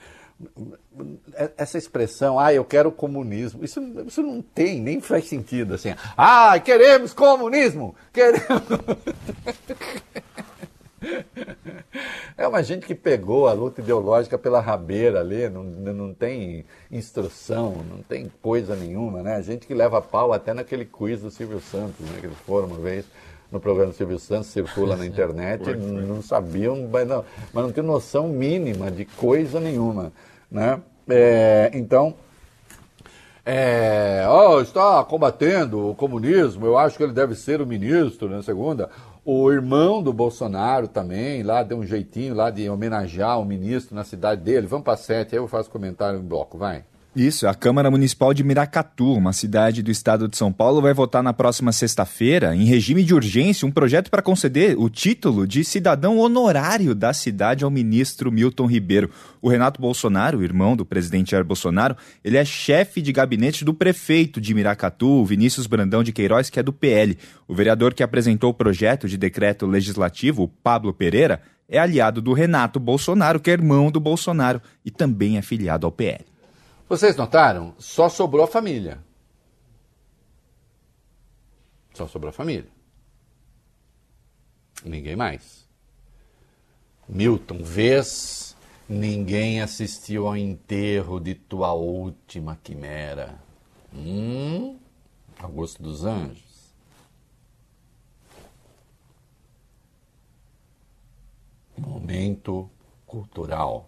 E: essa expressão, ah, eu quero comunismo, isso, isso não tem, nem faz sentido assim. Ah, queremos comunismo! Queremos. É uma gente que pegou a luta ideológica pela rabeira ali, não, não tem instrução, não tem coisa nenhuma, né? A gente que leva pau até naquele quiz do Silvio Santos, né? Que eles foram uma vez no programa do Silvio Santos, circula na internet, não sabiam, mas não, mas não tem noção mínima de coisa nenhuma, né? É, então, é, oh, está combatendo o comunismo, eu acho que ele deve ser o ministro, né, segunda. O irmão do Bolsonaro também, lá deu um jeitinho lá de homenagear o ministro na cidade dele. Vamos para sete, aí eu faço comentário em bloco, vai.
H: Isso, a Câmara Municipal de Miracatu, uma cidade do estado de São Paulo, vai votar na próxima sexta-feira, em regime de urgência, um projeto para conceder o título de cidadão honorário da cidade ao ministro Milton Ribeiro. O Renato Bolsonaro, irmão do presidente Jair Bolsonaro, ele é chefe de gabinete do prefeito de Miracatu, Vinícius Brandão de Queiroz, que é do PL. O vereador que apresentou o projeto de decreto legislativo, Pablo Pereira, é aliado do Renato Bolsonaro, que é irmão do Bolsonaro e também é filiado ao PL.
E: Vocês notaram? Só sobrou a família. Só sobrou a família. Ninguém mais. Milton, vês, ninguém assistiu ao enterro de tua última quimera. Hum? Augusto dos Anjos. Momento cultural.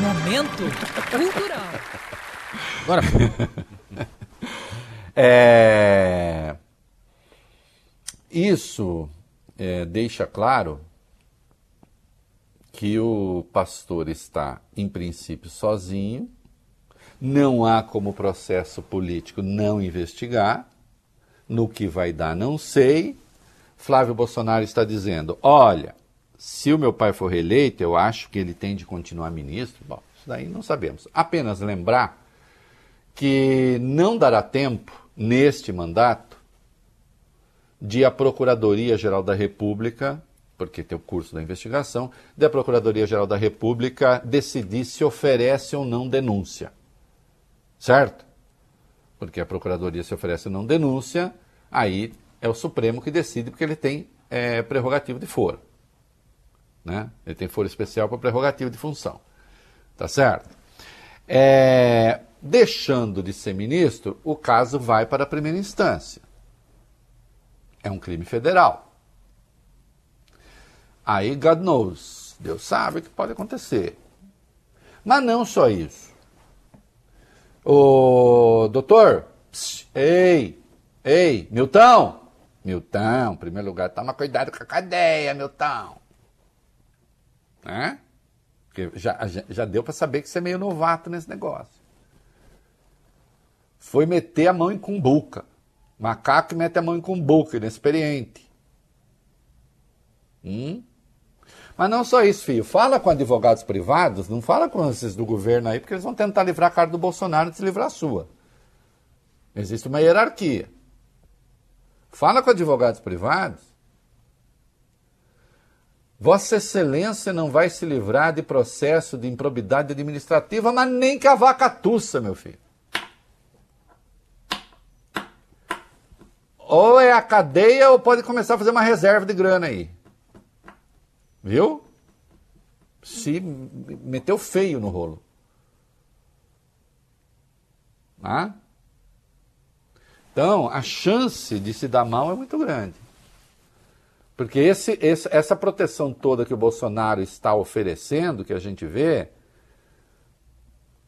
C: Momento cultural.
I: Agora.
E: é... Isso é, deixa claro que o pastor está, em princípio, sozinho, não há como processo político não investigar, no que vai dar não sei. Flávio Bolsonaro está dizendo: olha, se o meu pai for reeleito, eu acho que ele tem de continuar ministro. Bom, isso daí não sabemos. Apenas lembrar que não dará tempo, neste mandato, de a Procuradoria-Geral da República, porque tem o curso da investigação, de a Procuradoria-Geral da República decidir se oferece ou não denúncia. Certo? Porque a Procuradoria se oferece ou não denúncia, aí é o Supremo que decide, porque ele tem é, prerrogativo de foro. Né? Ele tem foro especial para prerrogativo de função. Tá certo? É, deixando de ser ministro, o caso vai para a primeira instância. É um crime federal. Aí, God knows, Deus sabe o que pode acontecer. Mas não só isso. O doutor, ei, ei, Milton, Milton, em primeiro lugar, toma cuidado com a cadeia, Milton. Né? Porque já, já deu para saber que você é meio novato nesse negócio. Foi meter a mão em cumbuca. Macaco mete a mão em cumbuca, inexperiente. Hum? Mas não só isso, filho. Fala com advogados privados, não fala com esses do governo aí, porque eles vão tentar livrar a cara do Bolsonaro de se livrar a sua. Existe uma hierarquia. Fala com advogados privados. Vossa Excelência não vai se livrar de processo de improbidade administrativa, mas nem que a vaca tussa, meu filho. Ou é a cadeia ou pode começar a fazer uma reserva de grana aí. Viu? Se meteu feio no rolo. Ah? Então, a chance de se dar mal é muito grande. Porque esse, esse, essa proteção toda que o Bolsonaro está oferecendo, que a gente vê,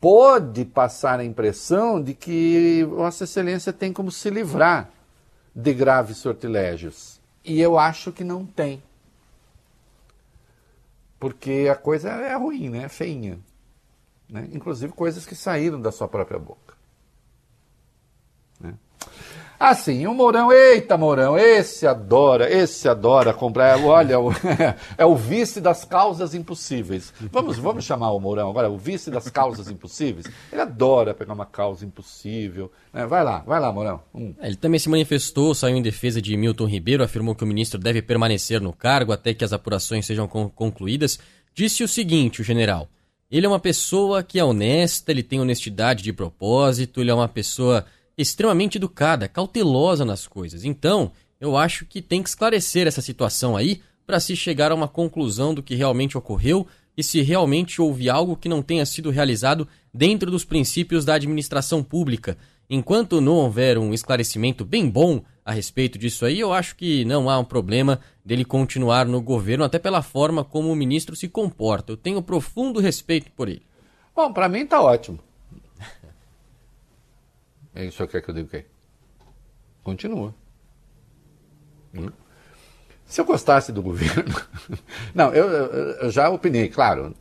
E: pode passar a impressão de que Vossa Excelência tem como se livrar de graves sortilégios. E eu acho que não tem. Porque a coisa é ruim, né? É feinha. Né? Inclusive coisas que saíram da sua própria boca. Né? Assim, o Mourão, eita Mourão, esse adora, esse adora comprar, olha, é o vice das causas impossíveis. Vamos, vamos chamar o Mourão agora, o vice das causas impossíveis. Ele adora pegar uma causa impossível. Né? Vai lá, vai lá, Mourão. Hum.
I: Ele também se manifestou, saiu em defesa de Milton Ribeiro, afirmou que o ministro deve permanecer no cargo até que as apurações sejam concluídas. Disse o seguinte, o general, ele é uma pessoa que é honesta, ele tem honestidade de propósito, ele é uma pessoa extremamente educada, cautelosa nas coisas. Então, eu acho que tem que esclarecer essa situação aí para se chegar a uma conclusão do que realmente ocorreu e se realmente houve algo que não tenha sido realizado dentro dos princípios da administração pública. Enquanto não houver um esclarecimento bem bom a respeito disso aí, eu acho que não há um problema dele continuar no governo, até pela forma como o ministro se comporta. Eu tenho profundo respeito por ele.
E: Bom, para mim tá ótimo. E o senhor quer que eu diga o quê? Continua. Hum? Se eu gostasse do governo. Não, eu, eu, já opinei, claro.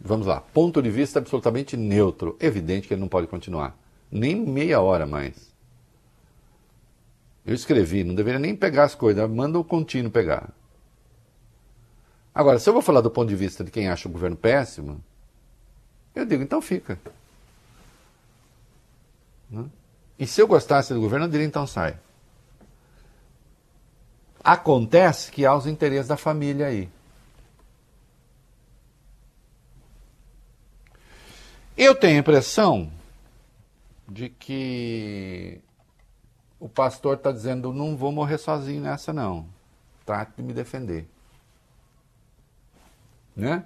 E: Vamos lá. Ponto de vista absolutamente neutro. Evidente que ele não pode continuar. Nem meia hora mais. Eu escrevi, não deveria nem pegar as coisas, manda o contínuo pegar. Agora, se eu vou falar do ponto de vista de quem acha o governo péssimo, eu digo, então fica. Não? E se eu gostasse do governo, eu diria então sai. Acontece que há os interesses da família aí. Eu tenho a impressão de que o pastor está dizendo: não vou morrer sozinho nessa, não. Trate de me defender. Né?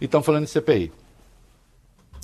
E: E estão falando de CPI.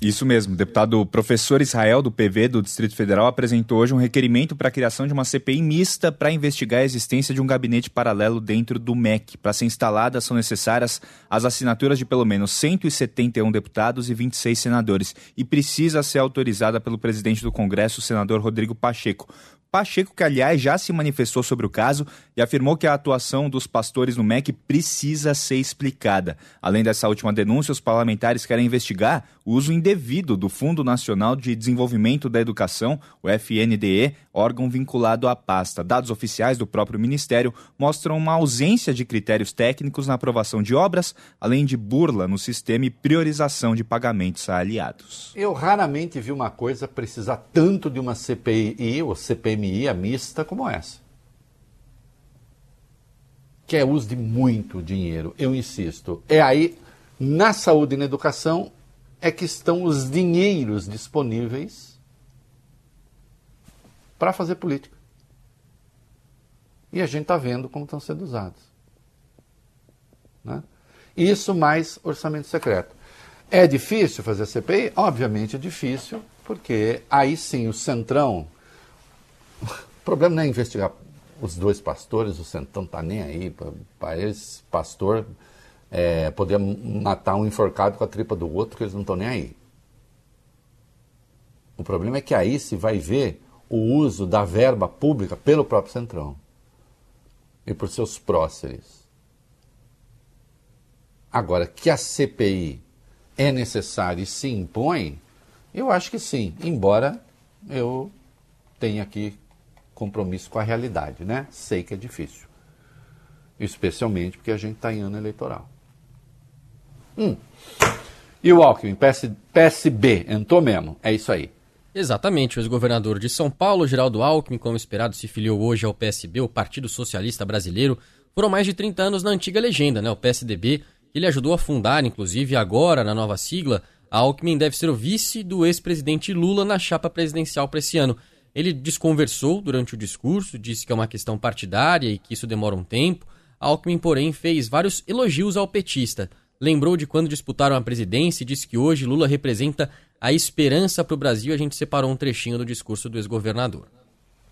H: Isso mesmo. O deputado professor Israel, do PV do Distrito Federal, apresentou hoje um requerimento para a criação de uma CPI mista para investigar a existência de um gabinete paralelo dentro do MEC. Para ser instalada, são necessárias as assinaturas de pelo menos 171 deputados e 26 senadores e precisa ser autorizada pelo presidente do Congresso, o senador Rodrigo Pacheco. Pacheco, que aliás já se manifestou sobre o caso e afirmou que a atuação dos pastores no MEC precisa ser explicada. Além dessa última denúncia, os parlamentares querem investigar uso indevido do Fundo Nacional de Desenvolvimento da Educação, o FNDE, órgão vinculado à pasta. Dados oficiais do próprio Ministério mostram uma ausência de critérios técnicos na aprovação de obras, além de burla no sistema e priorização de pagamentos a aliados.
E: Eu raramente vi uma coisa precisar tanto de uma CPI ou CPMI, a mista, como essa. Que é uso de muito dinheiro, eu insisto. É aí, na saúde e na educação, é que estão os dinheiros disponíveis para fazer política. E a gente está vendo como estão sendo usados. Né? Isso mais orçamento secreto. É difícil fazer CPI? Obviamente é difícil, porque aí sim o Centrão. O problema não é investigar os dois pastores, o Centrão está nem aí para eles, pastor, é, poder matar um enforcado com a tripa do outro, que eles não estão nem aí. O problema é que aí se vai ver o uso da verba pública pelo próprio Centrão e por seus próceres. Agora, que a CPI é necessária e se impõe, eu acho que sim, embora eu tenha aqui compromisso com a realidade, né? Sei que é difícil. Especialmente porque a gente está em ano eleitoral. Hum. E o Alckmin, PS, PSB, entrou mesmo, é isso aí.
I: Exatamente, o ex-governador de São Paulo, Geraldo Alckmin, como esperado, se filiou hoje ao PSB, o Partido Socialista Brasileiro. Foram mais de 30 anos na antiga legenda, né, o PSDB, ele ajudou a fundar, inclusive, agora na nova sigla, Alckmin deve ser o vice do ex-presidente Lula na chapa presidencial para esse ano. Ele desconversou durante o discurso, disse que é uma questão partidária e que isso demora um tempo. Alckmin, porém, fez vários elogios ao petista. Lembrou de quando disputaram a presidência e disse que hoje Lula representa a esperança para o Brasil. A gente separou um trechinho do discurso do ex-governador.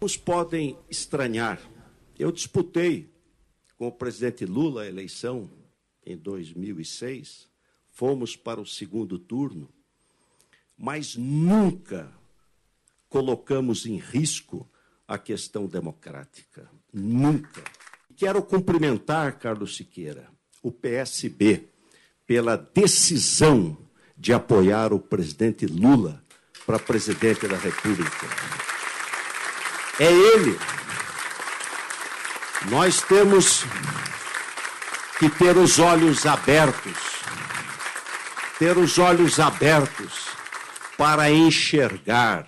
K: Uns podem estranhar. Eu disputei com o presidente Lula a eleição em 2006, fomos para o segundo turno, mas nunca colocamos em risco a questão democrática. Nunca. Quero cumprimentar, Carlos Siqueira, o PSB, pela decisão de apoiar o presidente Lula para presidente da República. É ele. Nós temos que ter os olhos abertos, ter os olhos abertos para enxergar,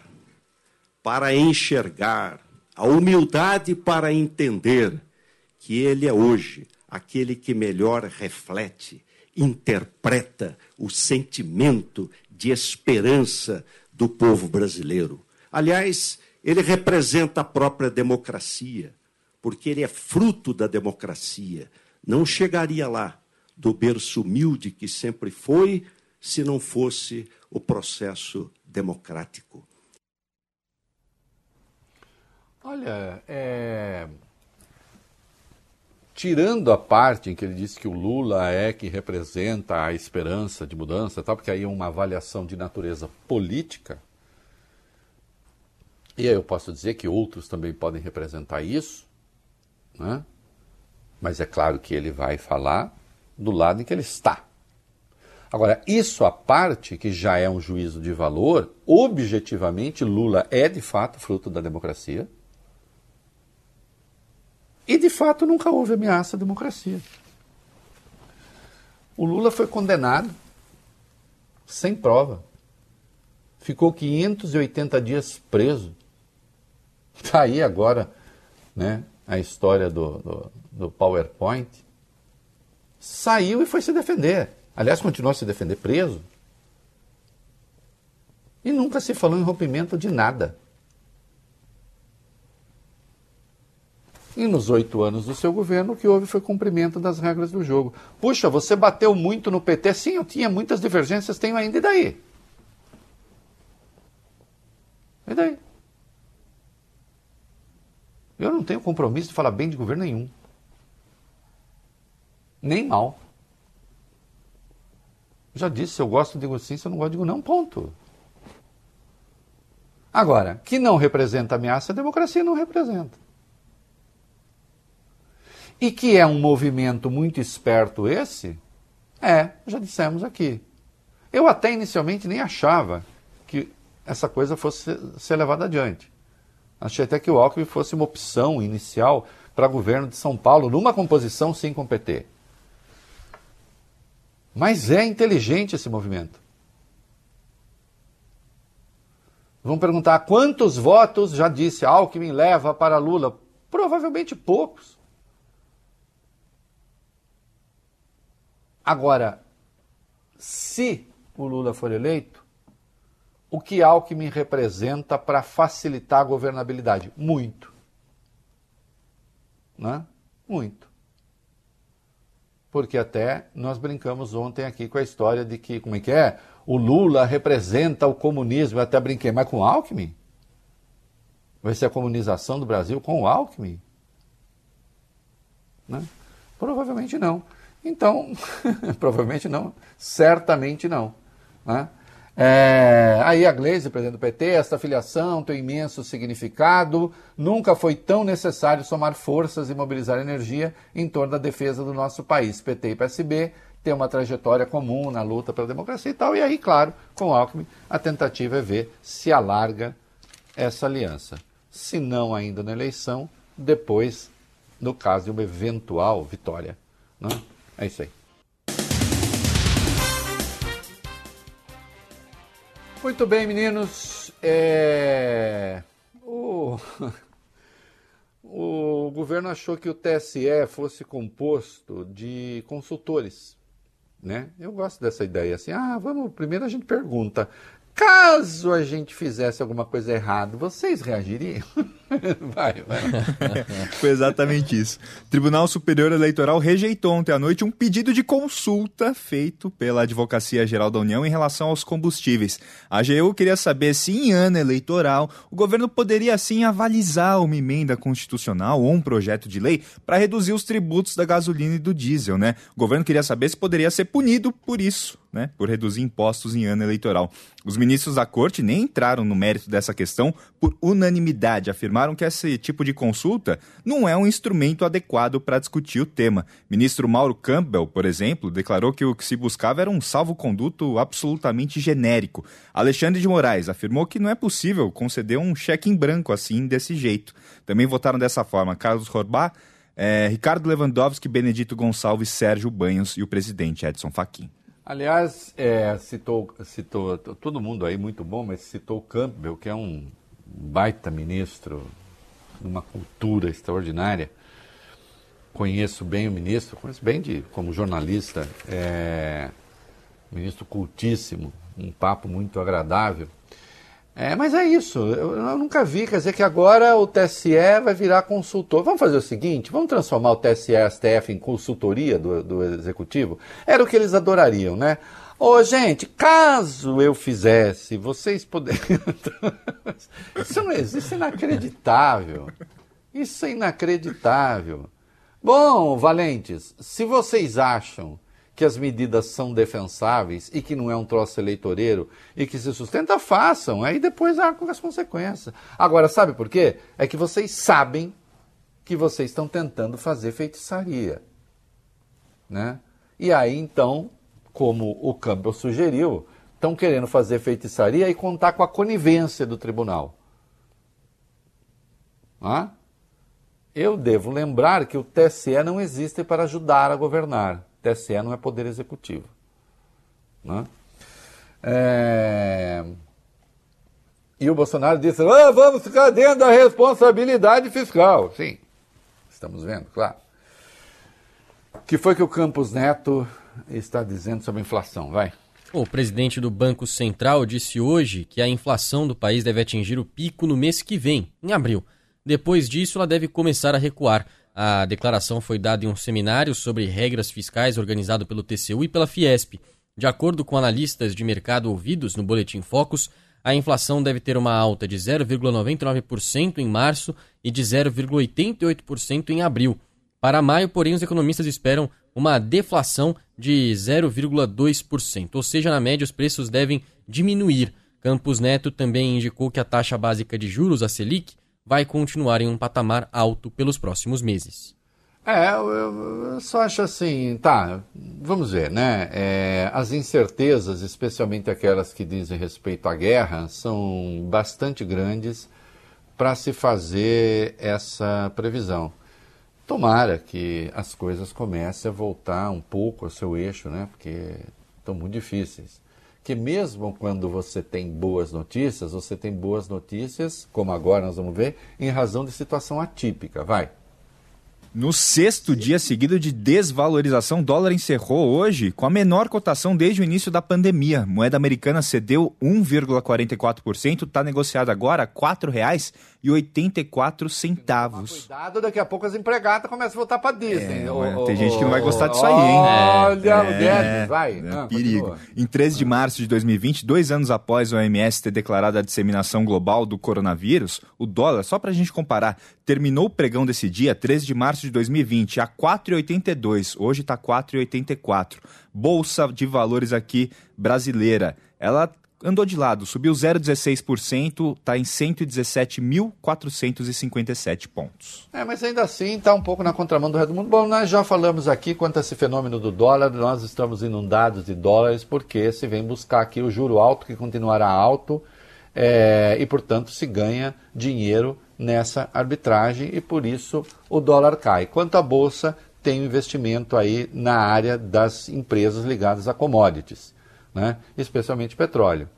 K: para enxergar, a humildade para entender que Ele é hoje aquele que melhor reflete, interpreta o sentimento de esperança do povo brasileiro. Aliás, ele representa a própria democracia, porque ele é fruto da democracia não chegaria lá do berço humilde que sempre foi, se não fosse o processo democrático.
E: Olha, é... tirando a parte em que ele disse que o Lula é que representa a esperança de mudança, tal, porque aí é uma avaliação de natureza política, e aí eu posso dizer que outros também podem representar isso, né? Mas é claro que ele vai falar do lado em que ele está. Agora, isso à parte, que já é um juízo de valor, objetivamente Lula é de fato fruto da democracia. E de fato nunca houve ameaça à democracia. O Lula foi condenado sem prova. Ficou 580 dias preso. Está aí agora né, a história do, do, do PowerPoint, saiu e foi se defender. Aliás, continuou a se defender preso. E nunca se falou em rompimento de nada. E nos oito anos do seu governo, o que houve foi cumprimento das regras do jogo. Puxa, você bateu muito no PT? Sim, eu tinha muitas divergências, tenho ainda, e daí? E daí? Eu não tenho compromisso de falar bem de governo nenhum. Nem mal. Já disse, se eu gosto, digo sim, se eu não gosto, digo não, ponto. Agora, que não representa ameaça à democracia, não representa. E que é um movimento muito esperto esse, é, já dissemos aqui. Eu até inicialmente nem achava que essa coisa fosse ser levada adiante. Achei até que o Alckmin fosse uma opção inicial para governo de São Paulo, numa composição sim com o PT. Mas é inteligente esse movimento. Vão perguntar quantos votos, já disse, Alckmin leva para Lula? Provavelmente poucos. Agora, se o Lula for eleito, o que Alckmin representa para facilitar a governabilidade? Muito. Né? Muito. Porque até nós brincamos ontem aqui com a história de que, como é que é? O Lula representa o comunismo. Eu até brinquei, mas com Alckmin? Vai ser a comunização do Brasil com o Alckmin? Né? Provavelmente não. Então, provavelmente não, certamente não. Né? É, aí a Gleisi, presidente do PT, esta filiação tem imenso significado. Nunca foi tão necessário somar forças e mobilizar energia em torno da defesa do nosso país. PT e PSB têm uma trajetória comum na luta pela democracia e tal. E aí, claro, com o Alckmin, a tentativa é ver se alarga essa aliança. Se não ainda na eleição, depois, no caso de uma eventual vitória. Né? É isso aí. Muito bem, meninos. É... O... o governo achou que o TSE fosse composto de consultores. Né? Eu gosto dessa ideia assim. Ah, vamos. Primeiro a gente pergunta: Caso a gente fizesse alguma coisa errada, vocês reagiriam? vai, vai.
H: Foi exatamente isso. O Tribunal Superior Eleitoral rejeitou ontem à noite um pedido de consulta feito pela Advocacia Geral da União em relação aos combustíveis. A AGU queria saber se em ano eleitoral o governo poderia assim avalizar uma emenda constitucional ou um projeto de lei para reduzir os tributos da gasolina e do diesel, né? O governo queria saber se poderia ser punido por isso né, por reduzir impostos em ano eleitoral. Os ministros da corte nem entraram no mérito dessa questão por unanimidade, afirmaram que esse tipo de consulta não é um instrumento adequado para discutir o tema. Ministro Mauro Campbell, por exemplo, declarou que o que se buscava era um salvo-conduto absolutamente genérico. Alexandre de Moraes afirmou que não é possível conceder um cheque em branco assim, desse jeito. Também votaram dessa forma Carlos Rorbá, eh, Ricardo Lewandowski, Benedito Gonçalves, Sérgio Banhos e o presidente Edson Fachin.
E: Aliás, é, citou, citou todo mundo aí muito bom, mas citou Campbell, que é um baita ministro, de uma cultura extraordinária. Conheço bem o ministro, conheço bem de, como jornalista, é, ministro cultíssimo, um papo muito agradável. É, mas é isso, eu, eu, nunca vi, quer dizer que agora o TSE vai virar consultor. Vamos fazer o seguinte, vamos transformar o TSE e STF em consultoria do, do Executivo? Era o que eles adorariam, né? Ô, gente, caso eu fizesse, vocês poderiam... isso não existe, isso é inacreditável. Isso é inacreditável. Bom, valentes, se vocês acham que as medidas são defensáveis e que não é um troço eleitoreiro e que se sustenta, façam. Aí depois arcam as consequências. Agora, sabe por quê? É que vocês sabem que vocês estão tentando fazer feitiçaria. Né? E aí, então, como o Campbell sugeriu, estão querendo fazer feitiçaria e contar com a conivência do tribunal. Eu devo lembrar que o TSE não existe para ajudar a governar. TSE não é poder executivo. É... E o Bolsonaro disse: ah, vamos ficar dentro da responsabilidade fiscal. Sim, estamos vendo, claro. O que foi que o Campos Neto está dizendo sobre a inflação? Vai.
I: O presidente do Banco Central disse hoje que a inflação do país deve atingir o pico no mês que vem, em abril. Depois disso, ela deve começar a recuar. A declaração foi dada em um seminário sobre regras fiscais organizado pelo TCU e pela Fiesp. De acordo com analistas de mercado ouvidos no Boletim Focus, a inflação deve ter uma alta de 0,99% em março e de 0,88% em abril. Para maio, porém, os economistas esperam uma deflação de 0,2%, ou seja, na média os preços devem diminuir. Campos Neto também indicou que a taxa básica de juros, a Selic, vai continuar em um patamar alto pelos próximos meses.
E: É, eu, só acho assim, tá, vamos ver, né? É, as incertezas, especialmente aquelas que dizem respeito à guerra, são bastante grandes para se fazer essa previsão. Tomara que as coisas comecem a voltar um pouco ao seu eixo, né? Porque estão muito difíceis. Que mesmo quando você tem boas notícias, você tem boas notícias, como agora nós vamos ver, em razão de situação atípica. Vai.
H: No sexto dia seguido de desvalorização, o dólar encerrou hoje com a menor cotação desde o início da pandemia. Moeda americana cedeu 1,44%, está negociada agora a R$ 4,84.
E: Cuidado, daqui a pouco as empregadas começam a voltar para Disney.
H: É,
E: Ô,
H: tem
E: ô,
H: gente que não vai gostar disso aí, hein?
E: Olha, o
H: É,
E: Guedes, vai.
H: é,
E: Ah,
H: perigo.
E: continua.
H: Em 13 de março de 2020, dois anos após a OMS ter declarado a disseminação global do coronavírus, o dólar, só para a gente comparar, terminou o pregão desse dia, 13 de março de 2020, a 4,82. Hoje está 4,84. Bolsa de valores aqui brasileira. Ela andou de lado, subiu 0,16%, está em 117.457 pontos.
E: É, mas ainda assim está um pouco na contramão do resto do mundo. Bom, nós já falamos aqui quanto a esse fenômeno do dólar, nós estamos inundados de dólares porque se vem buscar aqui o juro alto, que continuará alto, é, e portanto se ganha dinheiro nessa arbitragem e por isso o dólar cai. Quanto à bolsa, tem investimento aí na área das empresas ligadas a commodities, né? especialmente petróleo.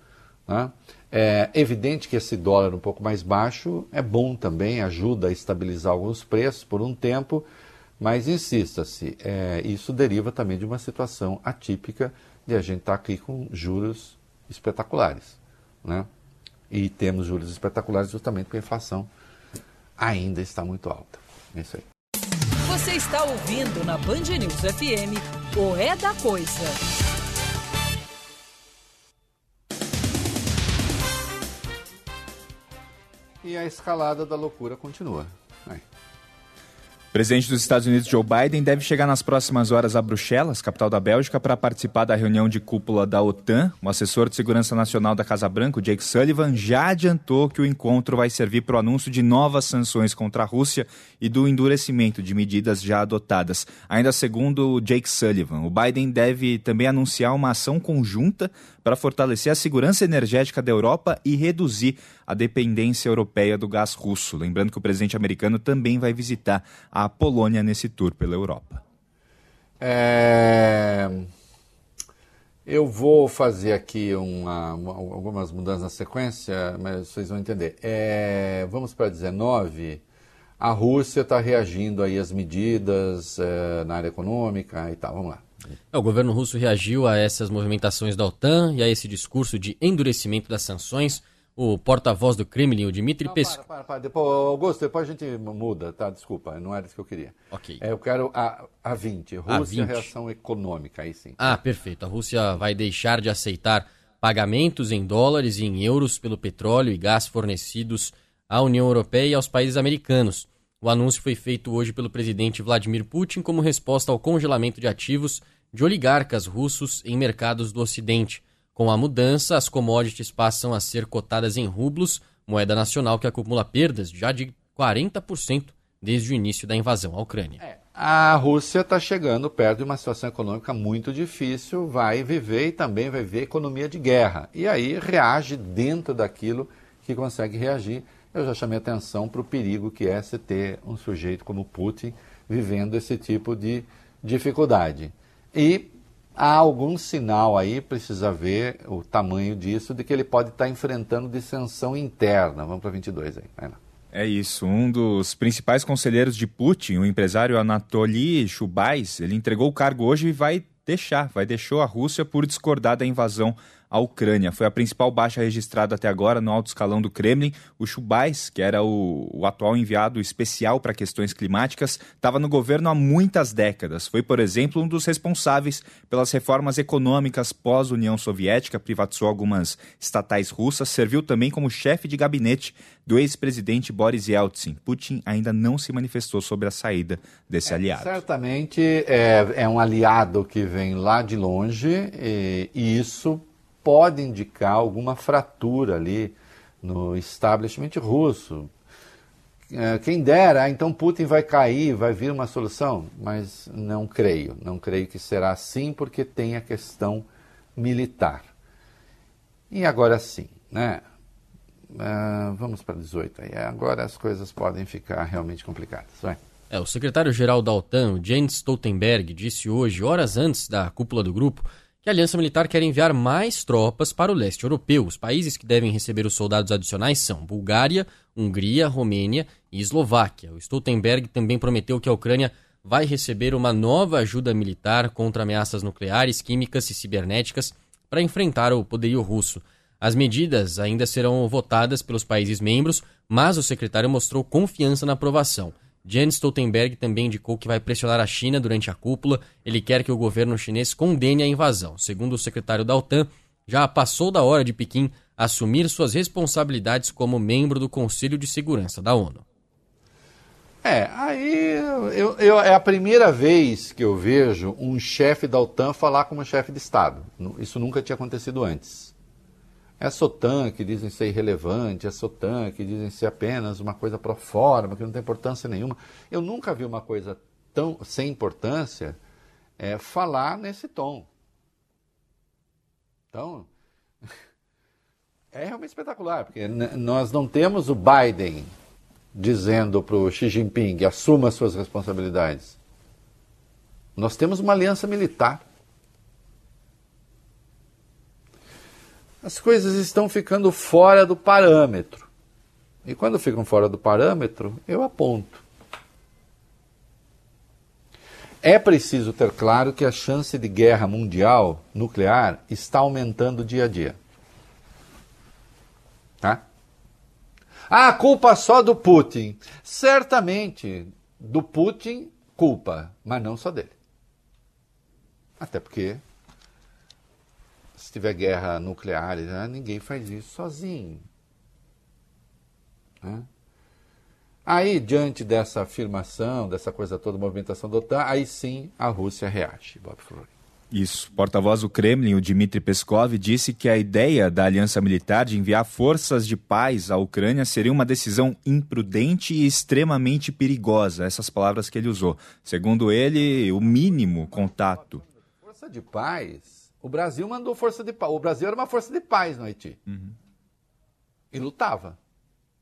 E: Né? É evidente que esse dólar um pouco mais baixo é bom também, ajuda a estabilizar alguns preços por um tempo, mas insista-se, é, isso deriva também de uma situação atípica de a gente estar aqui com juros espetaculares. Né? E temos juros espetaculares justamente porque a inflação ainda está muito alta. É isso aí.
C: Você está ouvindo na Band News FM o É da Coisa.
E: E a escalada da loucura continua. Aí.
H: O presidente dos Estados Unidos, Joe Biden, deve chegar nas próximas horas a Bruxelas, capital da Bélgica, para participar da reunião de cúpula da OTAN. O assessor de segurança nacional da Casa Branca, Jake Sullivan, já adiantou que o encontro vai servir para o anúncio de novas sanções contra a Rússia e do endurecimento de medidas já adotadas. Ainda segundo Jake Sullivan, o Biden deve também anunciar uma ação conjunta para fortalecer a segurança energética da Europa e reduzir a dependência europeia do gás russo. Lembrando que o presidente americano também vai visitar a Polônia nesse tour pela Europa.
E: É... Eu vou fazer aqui uma, uma, algumas mudanças na sequência, mas vocês vão entender. É... Vamos para 19. A Rússia está reagindo aí às medidas é, na área econômica e tal. Vamos lá.
I: É, o governo russo reagiu a essas movimentações da OTAN e a esse discurso de endurecimento das sanções. O porta-voz do Kremlin, o Dmitry Peskov.
E: Para, para, para. Depois, Augusto, depois a gente muda, tá? Desculpa, não era isso que eu queria.
I: Ok.
E: É, eu quero a, a 20. Rússia,
I: A 20.
E: reação econômica, aí sim.
I: Ah, perfeito. A Rússia vai deixar de aceitar pagamentos em dólares e em euros pelo petróleo e gás fornecidos à União Europeia e aos países americanos. O anúncio foi feito hoje pelo presidente Vladimir Putin como resposta ao congelamento de ativos de oligarcas russos em mercados do Ocidente. Com a mudança, as commodities passam a ser cotadas em rublos, moeda nacional que acumula perdas já de 40% desde o início da invasão à Ucrânia.
E: A Rússia está chegando perto de uma situação econômica muito difícil, vai viver e também vai ver economia de guerra. E aí reage dentro daquilo que consegue reagir. Eu já chamei atenção para o perigo que é você ter um sujeito como Putin vivendo esse tipo de dificuldade. E há algum sinal aí, precisa ver o tamanho disso, de que ele pode estar enfrentando dissensão interna. Vamos para 22 aí. Vai lá.
H: É isso. Um dos principais conselheiros de Putin, o empresário Anatoly Chubais, ele entregou o cargo hoje e vai deixar, vai deixou a Rússia por discordar da invasão à Ucrânia. Foi a principal baixa registrada até agora no alto escalão do Kremlin. O Chubais, que era o, o atual enviado especial para questões climáticas, estava no governo há muitas décadas. Foi, por exemplo, um dos responsáveis pelas reformas econômicas pós-União Soviética, privatizou algumas estatais russas, serviu também como chefe de gabinete do ex-presidente Boris Yeltsin. Putin ainda não se manifestou sobre a saída desse aliado.
E: Certamente é, é um aliado que vem lá de longe e, e isso pode indicar alguma fratura ali no establishment russo. É, quem dera, ah, então Putin vai cair, vai vir uma solução, mas não creio, não creio que será assim, porque tem a questão militar. E agora sim, né? Uh, vamos para 18 aí. Agora as coisas podem ficar realmente complicadas. Vai.
I: É, o secretário-geral da OTAN, Jens Stoltenberg, disse hoje, horas antes da cúpula do grupo, que a Aliança Militar quer enviar mais tropas para o leste europeu. Os países que devem receber os soldados adicionais são Bulgária, Hungria, Romênia e Eslováquia. O Stoltenberg também prometeu que a Ucrânia vai receber uma nova ajuda militar contra ameaças nucleares, químicas e cibernéticas para enfrentar o poderio russo. As medidas ainda serão votadas pelos países membros, mas o secretário mostrou confiança na aprovação. Jens Stoltenberg também indicou que vai pressionar a China durante a cúpula. Ele quer que o governo chinês condene a invasão. Segundo o secretário da OTAN, já passou da hora de Pequim assumir suas responsabilidades como membro do Conselho de Segurança da ONU.
E: É, aí eu, eu, é a primeira vez que eu vejo um chefe da OTAN falar como chefe de Estado. Isso nunca tinha acontecido antes. É a SOTAN que dizem ser irrelevante, é a SOTAN que dizem ser apenas uma coisa pro forma, que não tem importância nenhuma. Eu nunca vi uma coisa tão sem importância é, falar nesse tom. Então, é realmente espetacular, porque nós não temos o Biden dizendo para o Xi Jinping assuma suas responsabilidades. Nós temos uma aliança militar. As coisas estão ficando fora do parâmetro. E quando ficam fora do parâmetro, eu aponto. É preciso ter claro que a chance de guerra mundial nuclear está aumentando dia a dia. Tá? Ah, culpa só do Putin. Certamente, do Putin, culpa, mas não só dele. Até porque, se tiver guerra nuclear, né, ninguém faz isso sozinho. Né? Aí, diante dessa afirmação, dessa coisa toda, movimentação da OTAN, aí sim a Rússia reage, Bob Flores.
H: Isso. Porta-voz do Kremlin, o Dmitry Peskov, disse que a ideia da aliança militar de enviar forças de paz à Ucrânia seria uma decisão imprudente e extremamente perigosa. Essas palavras que ele usou. Segundo ele, o mínimo contato.
E: Força de paz? O Brasil mandou força de paz. O Brasil era uma força de paz no Haiti. Uhum. E lutava.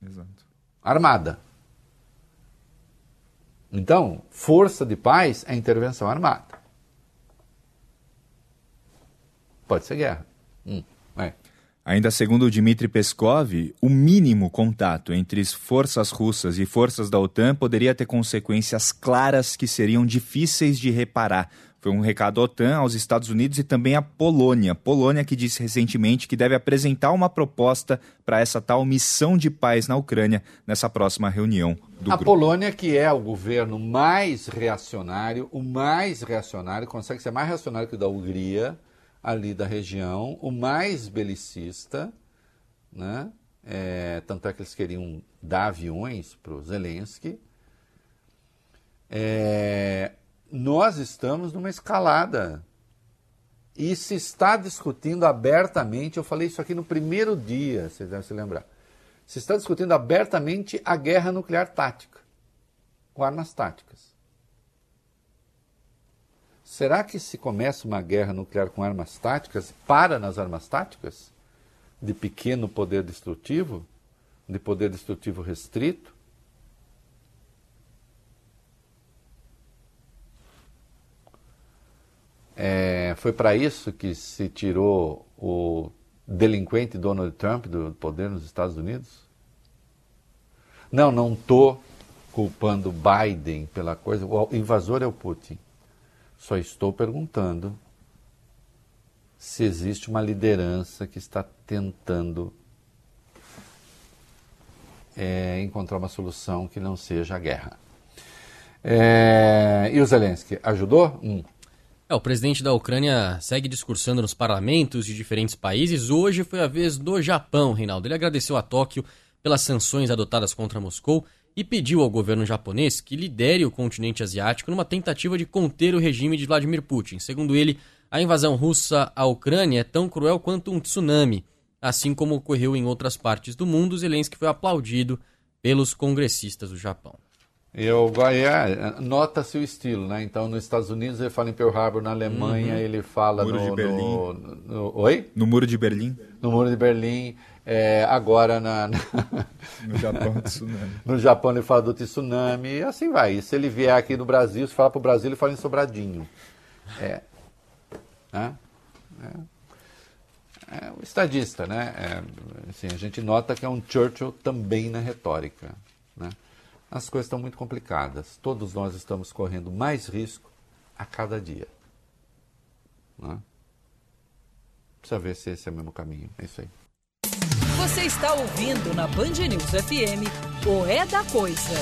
H: Exato.
E: Armada. Então, força de paz é intervenção armada. Pode ser guerra. Hum, é.
H: Ainda segundo Dmitry Peskov, o mínimo contato entre forças russas e forças da OTAN poderia ter consequências claras que seriam difíceis de reparar. Foi um recado à OTAN, aos Estados Unidos e também à Polônia. Polônia que disse recentemente que deve apresentar uma proposta para essa tal missão de paz na Ucrânia nessa próxima reunião do
E: a
H: grupo.
E: Polônia, que é o governo mais reacionário, o mais reacionário, consegue ser mais reacionário que o da Hungria, ali da região, o mais belicista, né? É, tanto é que eles queriam dar aviões para o Zelensky. É, nós estamos numa escalada e se está discutindo abertamente. Eu falei isso aqui no primeiro dia, vocês devem se lembrar. Se está discutindo abertamente a guerra nuclear tática, com armas táticas. Será que se começa uma guerra nuclear com armas táticas, para nas armas táticas? De pequeno poder destrutivo? De poder destrutivo restrito? É, foi para isso que se tirou o delinquente Donald Trump do poder nos Estados Unidos? Não, não estou culpando Biden pela coisa. O invasor é o Putin. Só estou perguntando se existe uma liderança que está tentando é, encontrar uma solução que não seja a guerra. É, e o Zelensky ajudou? Hum.
I: É, o presidente da Ucrânia segue discursando nos parlamentos de diferentes países. Hoje foi a vez do Japão, Reinaldo. Ele agradeceu a Tóquio pelas sanções adotadas contra Moscou e pediu ao governo japonês que lidere o continente asiático numa tentativa de conter o regime de Vladimir Putin. Segundo ele, A invasão russa à Ucrânia é tão cruel quanto um tsunami. Assim como ocorreu em outras partes do mundo, Zelensky foi aplaudido pelos congressistas do Japão.
E: Eu, é, nota-se o estilo, né? Então, nos Estados Unidos ele fala em Pearl Harbor, na Alemanha
H: Uhum.
E: ele fala
H: Muro
E: no,
H: de Berlim.
E: no- no- Oi?
H: No Muro de Berlim.
E: No Muro de Berlim. é, agora na, na-
H: No Japão, tsunami.
E: no Japão ele fala do tsunami e assim vai. E se ele vier aqui no Brasil, se falar para o Brasil, ele fala em Sobradinho. É. Né? É. É o estadista, né? É, assim, a gente nota que é um Churchill também na retórica. Né? As coisas estão muito complicadas. Todos nós estamos correndo mais risco a cada dia. Né? Precisa ver se esse é o mesmo caminho. É isso aí.
C: Você está ouvindo na Band News FM o É da Coisa.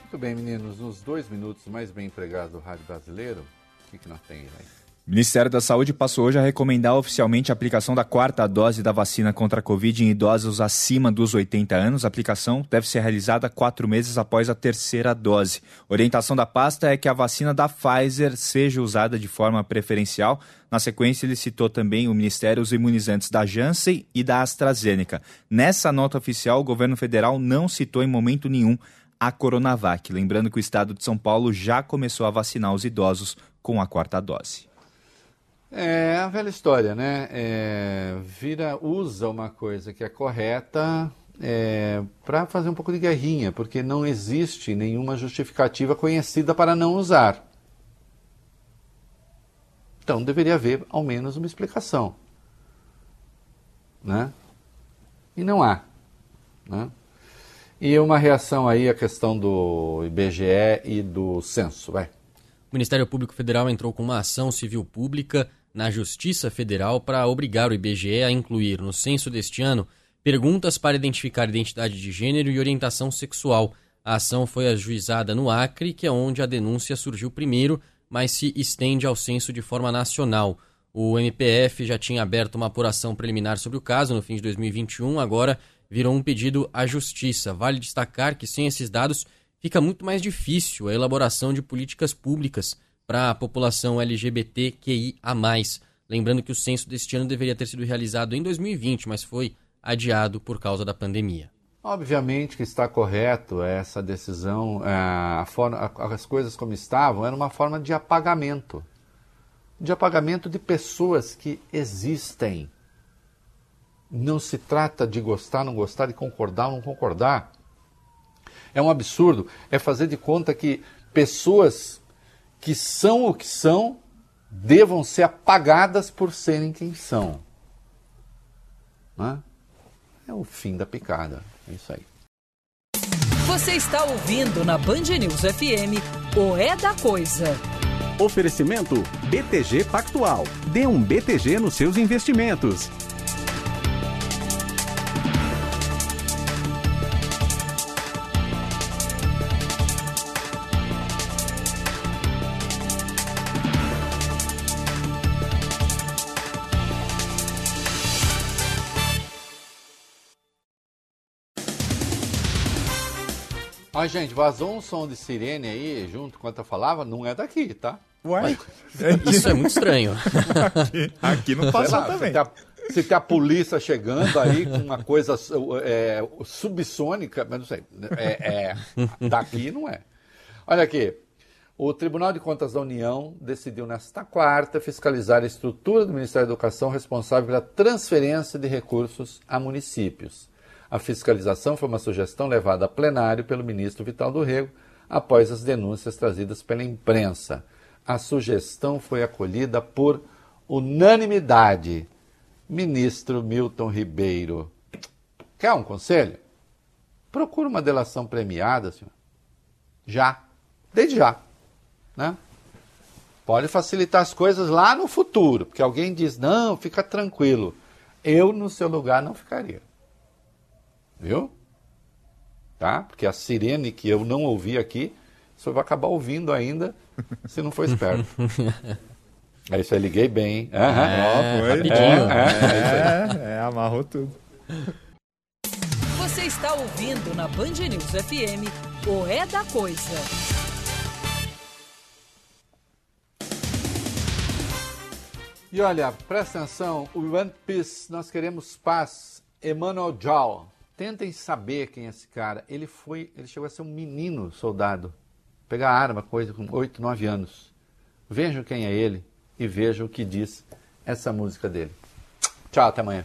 E: Muito bem, meninos. Nos dois minutos mais bem empregados do rádio brasileiro, o que, que nós temos aí?
H: O Ministério da Saúde passou hoje a recomendar oficialmente a aplicação da quarta dose da vacina contra a Covid em idosos acima dos 80 anos. A aplicação deve ser realizada quatro meses após a terceira dose. Orientação da pasta é que a vacina da Pfizer seja usada de forma preferencial. Na sequência, ele citou também o Ministério os imunizantes da Janssen e da AstraZeneca. Nessa nota oficial, o governo federal não citou em momento nenhum a Coronavac. Lembrando que o estado de São Paulo já começou a vacinar os idosos com a quarta dose.
E: É a velha história, né? É, vira, usa uma coisa que é correta é, para fazer um pouco de guerrinha, porque não existe nenhuma justificativa conhecida para não usar. Então deveria haver ao menos uma explicação, né? E não há, né? E uma reação aí à questão do IBGE e do censo, vai.
I: O Ministério Público Federal entrou com uma ação civil pública na Justiça Federal para obrigar o IBGE a incluir no censo deste ano perguntas para identificar identidade de gênero e orientação sexual. A ação foi ajuizada no Acre, que é onde a denúncia surgiu primeiro, mas se estende ao censo de forma nacional. O MPF já tinha aberto uma apuração preliminar sobre o caso no fim de 2021, agora virou um pedido à Justiça. Vale destacar que sem esses dados fica muito mais difícil a elaboração de políticas públicas para a população LGBTQIA+. Lembrando que o censo deste ano deveria ter sido realizado em 2020, mas foi adiado por causa da pandemia.
E: Obviamente que está correto essa decisão, é, a forma, as coisas como estavam, era uma forma de apagamento. De apagamento de pessoas que existem. Não se trata de gostar, não gostar, de concordar, não concordar. É um absurdo. É fazer de conta que pessoas que são o que são devam ser apagadas por serem quem são. Né? É o fim da picada. É isso aí.
C: Você está ouvindo na Band News FM o É da Coisa.
D: Oferecimento BTG Pactual. Dê um BTG nos seus investimentos.
E: Ó, gente, vazou um som de sirene aí junto enquanto eu falava, não é daqui, tá?
H: Uai.
I: Isso é muito estranho.
H: Aqui, aqui não passou
E: lá,
H: também.
E: Se tem, a, se tem a polícia chegando aí com uma coisa é, subsônica, mas não sei. É, é, daqui não é. Olha aqui. O Tribunal de Contas da União decidiu nesta quarta fiscalizar a estrutura do Ministério da Educação responsável pela transferência de recursos a municípios. A fiscalização foi uma sugestão levada a plenário pelo ministro Vital do Rego após as denúncias trazidas pela imprensa. A sugestão foi acolhida por unanimidade. Ministro Milton Ribeiro. Quer um conselho? Procura uma delação premiada, senhor. Já. Desde já. Né? Pode facilitar as coisas lá no futuro, porque alguém diz, não, fica tranquilo. Eu, no seu lugar, não ficaria. Viu? Tá? Porque a sirene que eu não ouvi aqui, você vai acabar ouvindo ainda se não for esperto. é isso aí, liguei bem.
H: Uhum. É,
I: oh.
E: É, é é, é,
H: é, é, amarrou tudo.
C: Você está ouvindo na Band News FM o É da Coisa.
E: E olha, presta atenção, o One Piece, nós queremos paz. Emmanuel Jal, Tentem saber quem é esse cara. Ele foi, ele chegou a ser um menino soldado. Pegar arma, coisa com 8, 9 anos. Vejam quem é ele e vejam o que diz essa música dele. Tchau, até amanhã.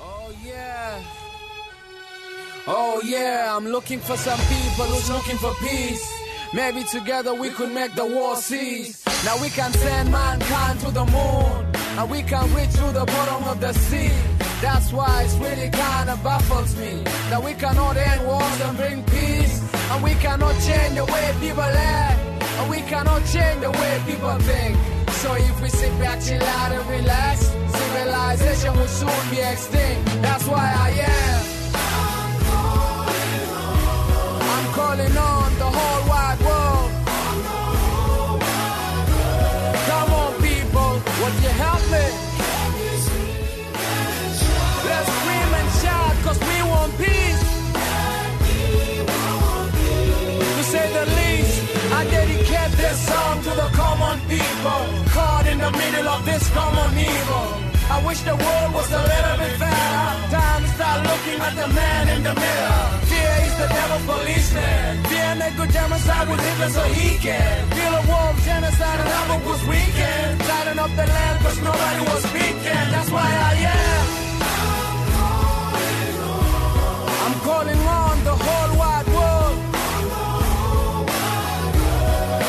L: Oh yeah. Oh yeah, I'm looking for some people who's looking for peace. Maybe together we could make the war cease. Now we can send mankind to the moon. And we can reach to the bottom of the sea. That's why it's really kinda baffles me. That we cannot end wars and bring peace. And we cannot change the way people act. And we cannot change the way people think. So if we sit back, chill out and relax, civilization will soon be extinct. That's why I am. I'm calling on the whole the middle of this common evil. I wish the world was a little bit fairer. Time to start looking at the man in the mirror. Fear is the devil policeman. Fear make good genocide with Hitler so he can. Feel a war of genocide and never was weekend. Lighting up the land cause nobody was speaking. That's why I am. I'm calling on the whole wide world.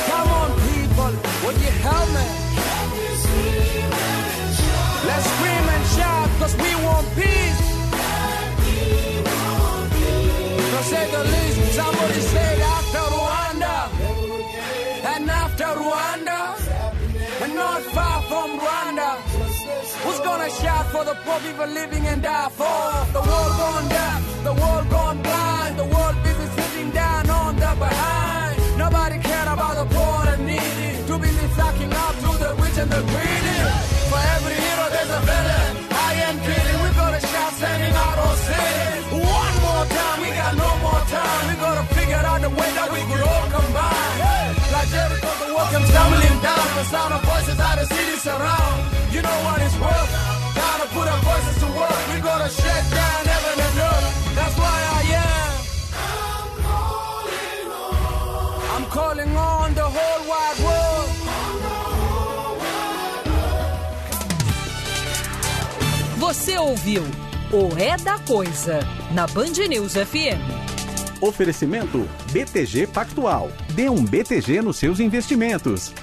L: Come on, people, would you help me? Cause we want peace. To say the least, somebody said after Rwanda, and after Rwanda, and not far from Rwanda. Who's gonna shout for the poor people living in Darfur? The world gone deaf, the world gone blind, the world busy sitting down on the behind. Nobody care about the poor and needy. Too busy sucking up to the rich and the greedy. Sending out our. One more time, we got no more time. We gotta figure out the way that we could all combine. Like Jericho, the world comes tumbling down. The sound of voices out the city surround. You know what it's worth. To put our voices to work. We gotta shut down heaven and earth. That's why I am. I'm calling on the whole wide world.
C: Você ouviu o É da Coisa na Band News FM.
D: Oferecimento BTG Pactual. Dê um BTG nos seus investimentos.